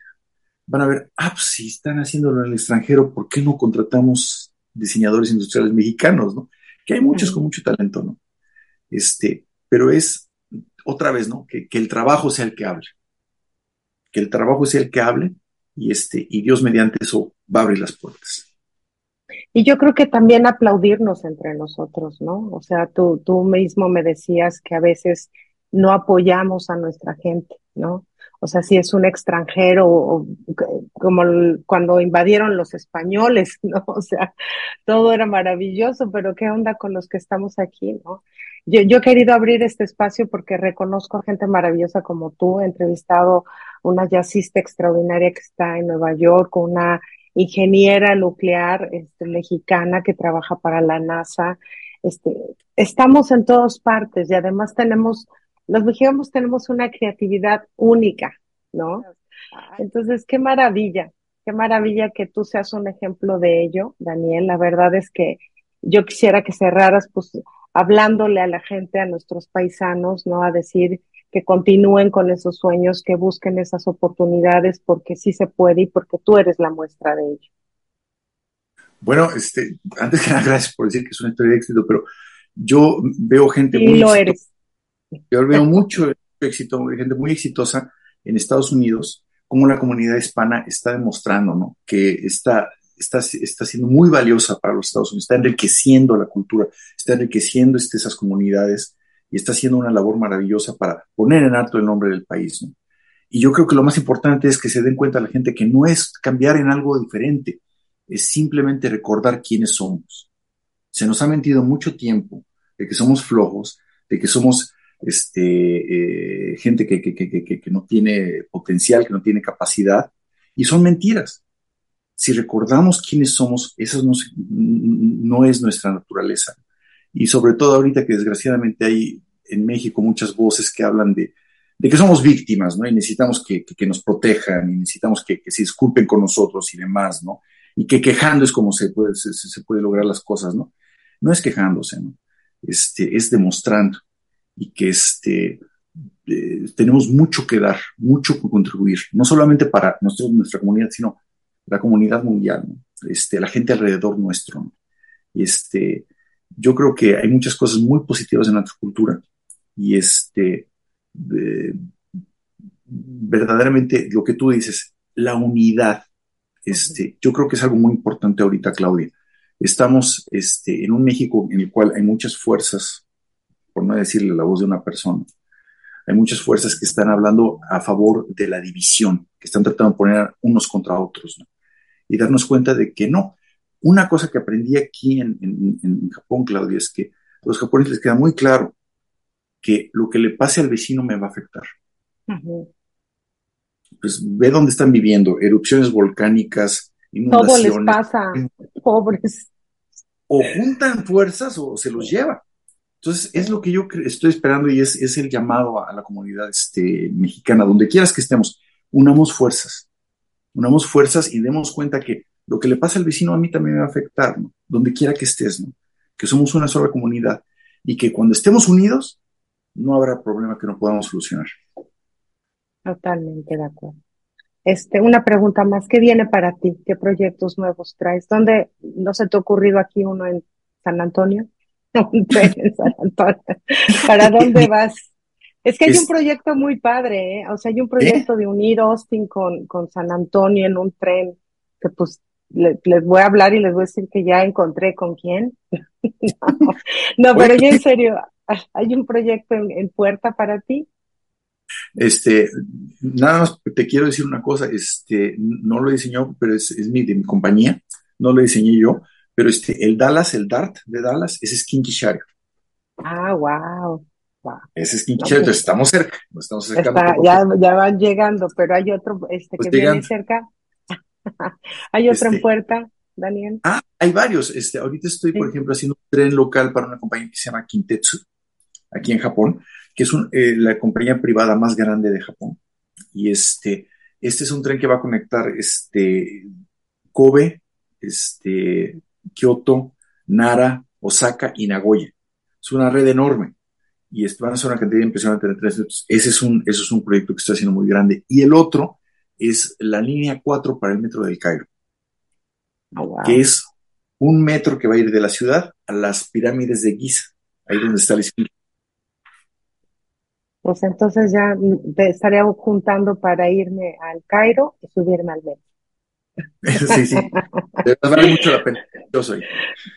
van a ver, ah, pues si están haciéndolo en el extranjero, ¿por qué no contratamos diseñadores industriales mexicanos, no? Que hay muchos con mucho talento, ¿no? Este, pero es otra vez, ¿no? Que, que el trabajo sea el que hable que el trabajo es el que hable y, este, y Dios mediante eso va a abrir las puertas. Y yo creo que también aplaudirnos entre nosotros, ¿no? O sea, tú, tú mismo me decías que a veces no apoyamos a nuestra gente, ¿no? O sea, si es un extranjero, como cuando invadieron los españoles, [laughs] ¿no? O sea, todo era maravilloso, pero ¿qué onda con los que estamos aquí, ¿no? Yo, yo he querido abrir este espacio porque reconozco a gente maravillosa como tú. He entrevistado una jazzista extraordinaria que está en Nueva York, una ingeniera nuclear este, mexicana que trabaja para la NASA. Este, estamos en todas partes y además tenemos, los mexicanos tenemos una creatividad única, ¿no? Entonces, qué maravilla, qué maravilla que tú seas un ejemplo de ello, Daniel. La verdad es que yo quisiera que cerraras, pues, hablándole a la gente, a nuestros paisanos, ¿no? A decir que continúen con esos sueños, que busquen esas oportunidades, porque sí se puede y porque tú eres la muestra de ello. Bueno, este, antes que nada, [laughs] gracias por decir que es una historia de éxito, pero yo veo gente muy lo eres. Yo veo mucho [laughs] éxito, gente muy exitosa en Estados Unidos, como la comunidad hispana está demostrando, ¿no? Que está, está, está siendo muy valiosa para los Estados Unidos, está enriqueciendo la cultura, está enriqueciendo este, esas comunidades y está haciendo una labor maravillosa para poner en alto el nombre del país. Y yo creo que lo más importante es que se den cuenta la gente que no es cambiar en algo diferente, es simplemente recordar quiénes somos. Se nos ha mentido mucho tiempo de que somos flojos, de que somos este, eh, gente que, que, que, que, no tiene potencial, que no tiene capacidad, y son mentiras. Si recordamos quiénes somos, eso no, no es nuestra naturaleza. Y sobre todo ahorita que desgraciadamente hay en México muchas voces que hablan de, de que somos víctimas, ¿no? Y necesitamos que, que, nos protejan y necesitamos que, que, se disculpen con nosotros y demás, ¿no? Y que quejando es como se puede, se, se puede lograr las cosas, ¿no? No es quejándose, ¿no? Este, es demostrando y que este, eh, tenemos mucho que dar, mucho que contribuir, no solamente para nosotros, nuestra comunidad, sino la comunidad mundial, este, la gente alrededor nuestro. Y este, yo creo que hay muchas cosas muy positivas en nuestra cultura y este, verdaderamente lo que tú dices, la unidad, este, yo creo que es algo muy importante ahorita, Claudia. Estamos este, en un México en el cual hay muchas fuerzas, por no decirle la voz de una persona, hay muchas fuerzas que están hablando a favor de la división, que están tratando de poner unos contra otros, y darnos cuenta de que no. Una cosa que aprendí aquí en, en, Japón, Claudia, es que a los japoneses les queda muy claro que lo que le pase al vecino me va a afectar. Pues ve dónde están viviendo, erupciones volcánicas, todo les pasa, pobres. O juntan fuerzas o se los lleva. Entonces, es lo que yo estoy esperando y es, el llamado a, la comunidad este, mexicana, donde quieras que estemos, unamos fuerzas, unamos fuerzas y demos cuenta que lo que le pasa al vecino a mí también me va a afectar, donde quiera que estés, ¿no? que somos una sola comunidad y que cuando estemos unidos, no habrá problema que no podamos solucionar. Totalmente de acuerdo. Este, una pregunta más, ¿qué viene para ti? ¿Qué proyectos nuevos traes? ¿Dónde no se te ha ocurrido aquí uno en San Antonio? [laughs] ¿Para dónde [laughs] vas? Es que hay un proyecto muy padre, ¿eh? O sea, hay un proyecto de unir Austin con, con San Antonio en un tren, que pues les voy a hablar y les voy a decir que ya encontré con quién. [laughs] no, pero ya en serio, [laughs] ¿hay un proyecto en puerta para ti? Este, nada más te quiero decir una cosa, este, no lo diseñó, pero es, es mi, de mi compañía, no lo diseñé yo, pero este, el Dallas, el Dart de Dallas, ese es Kinky Shire. Ah, wow. Ese es Kinky Shire, entonces estamos cerca, estamos acercando. ya, ya, van llegando, pero hay otro este, pues que viene cerca. [laughs] hay otro en este, puerta, Daniel. Ah, hay varios. Este, ahorita estoy, por ejemplo, haciendo un tren local para una compañía que se llama Kintetsu, aquí en Japón que es eh, la compañía privada más grande de Japón. Y este, este es un tren que va a conectar este, Kobe, este, Kyoto, Nara, Osaka y Nagoya. Es una red enorme y van a ser una cantidad impresionante de trenes. Ese es un, eso es un proyecto que está haciendo muy grande. Y el otro es la línea 4 para el metro del Cairo, oh, que es un metro que va a ir de la ciudad a las pirámides de Giza, ahí donde está el pues entonces ya te estaría juntando para irme al Cairo y subirme al metro. [laughs] sí, sí. Vale mucho la pena. Yo soy.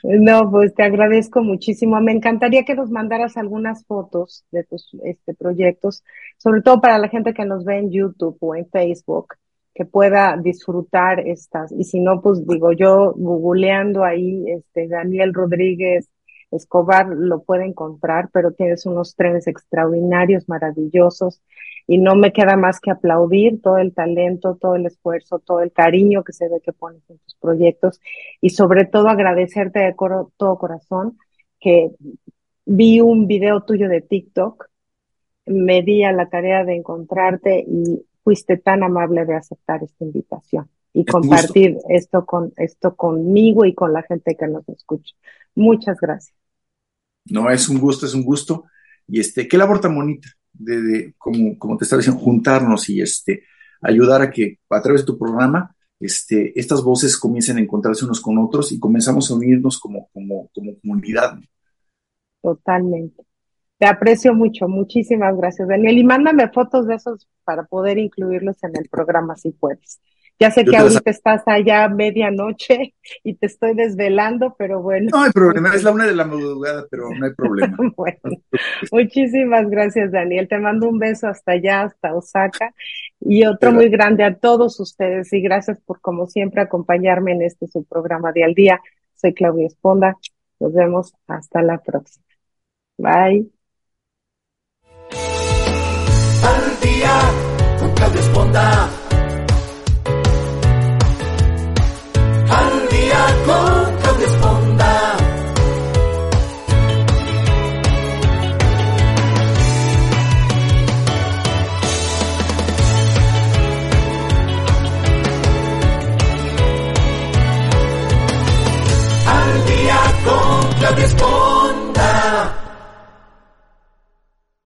No, pues te agradezco muchísimo. Me encantaría que nos mandaras algunas fotos de tus este, proyectos, sobre todo para la gente que nos ve en YouTube o en Facebook, que pueda disfrutar estas. Y si no, pues digo yo, googleando ahí, este, Daniel Rodríguez Escobar lo puede encontrar, pero tienes unos trenes extraordinarios, maravillosos, y no me queda más que aplaudir todo el talento, todo el esfuerzo, todo el cariño que se ve que pones en tus proyectos, y sobre todo agradecerte de todo corazón que vi un video tuyo de TikTok, me di a la tarea de encontrarte y fuiste tan amable de aceptar esta invitación y compartir esto con esto conmigo y con la gente que nos escucha. Muchas gracias. No, es un gusto, es un gusto. Y este, qué labor tan bonita. de, como, como te estaba diciendo, juntarnos y este, ayudar a que a través de tu programa este, estas voces comiencen a encontrarse unos con otros y comenzamos a unirnos como, como, como comunidad. Totalmente. Te aprecio mucho, muchísimas gracias, Daniel. Y mándame fotos de esos para poder incluirlos en el programa si puedes. Ya sé que ahorita estás allá a medianoche y te estoy desvelando, pero bueno. No hay problema, es la una de la madrugada, pero no hay problema. [laughs] bueno, muchísimas gracias, Daniel. Te mando un beso hasta allá, hasta Osaka, y otro muy grande a todos ustedes. Y gracias por, como siempre, acompañarme en este su programa de Al Día. Soy Claudia Esponda. Nos vemos hasta la próxima. Bye. Al día con Claudia Esponda.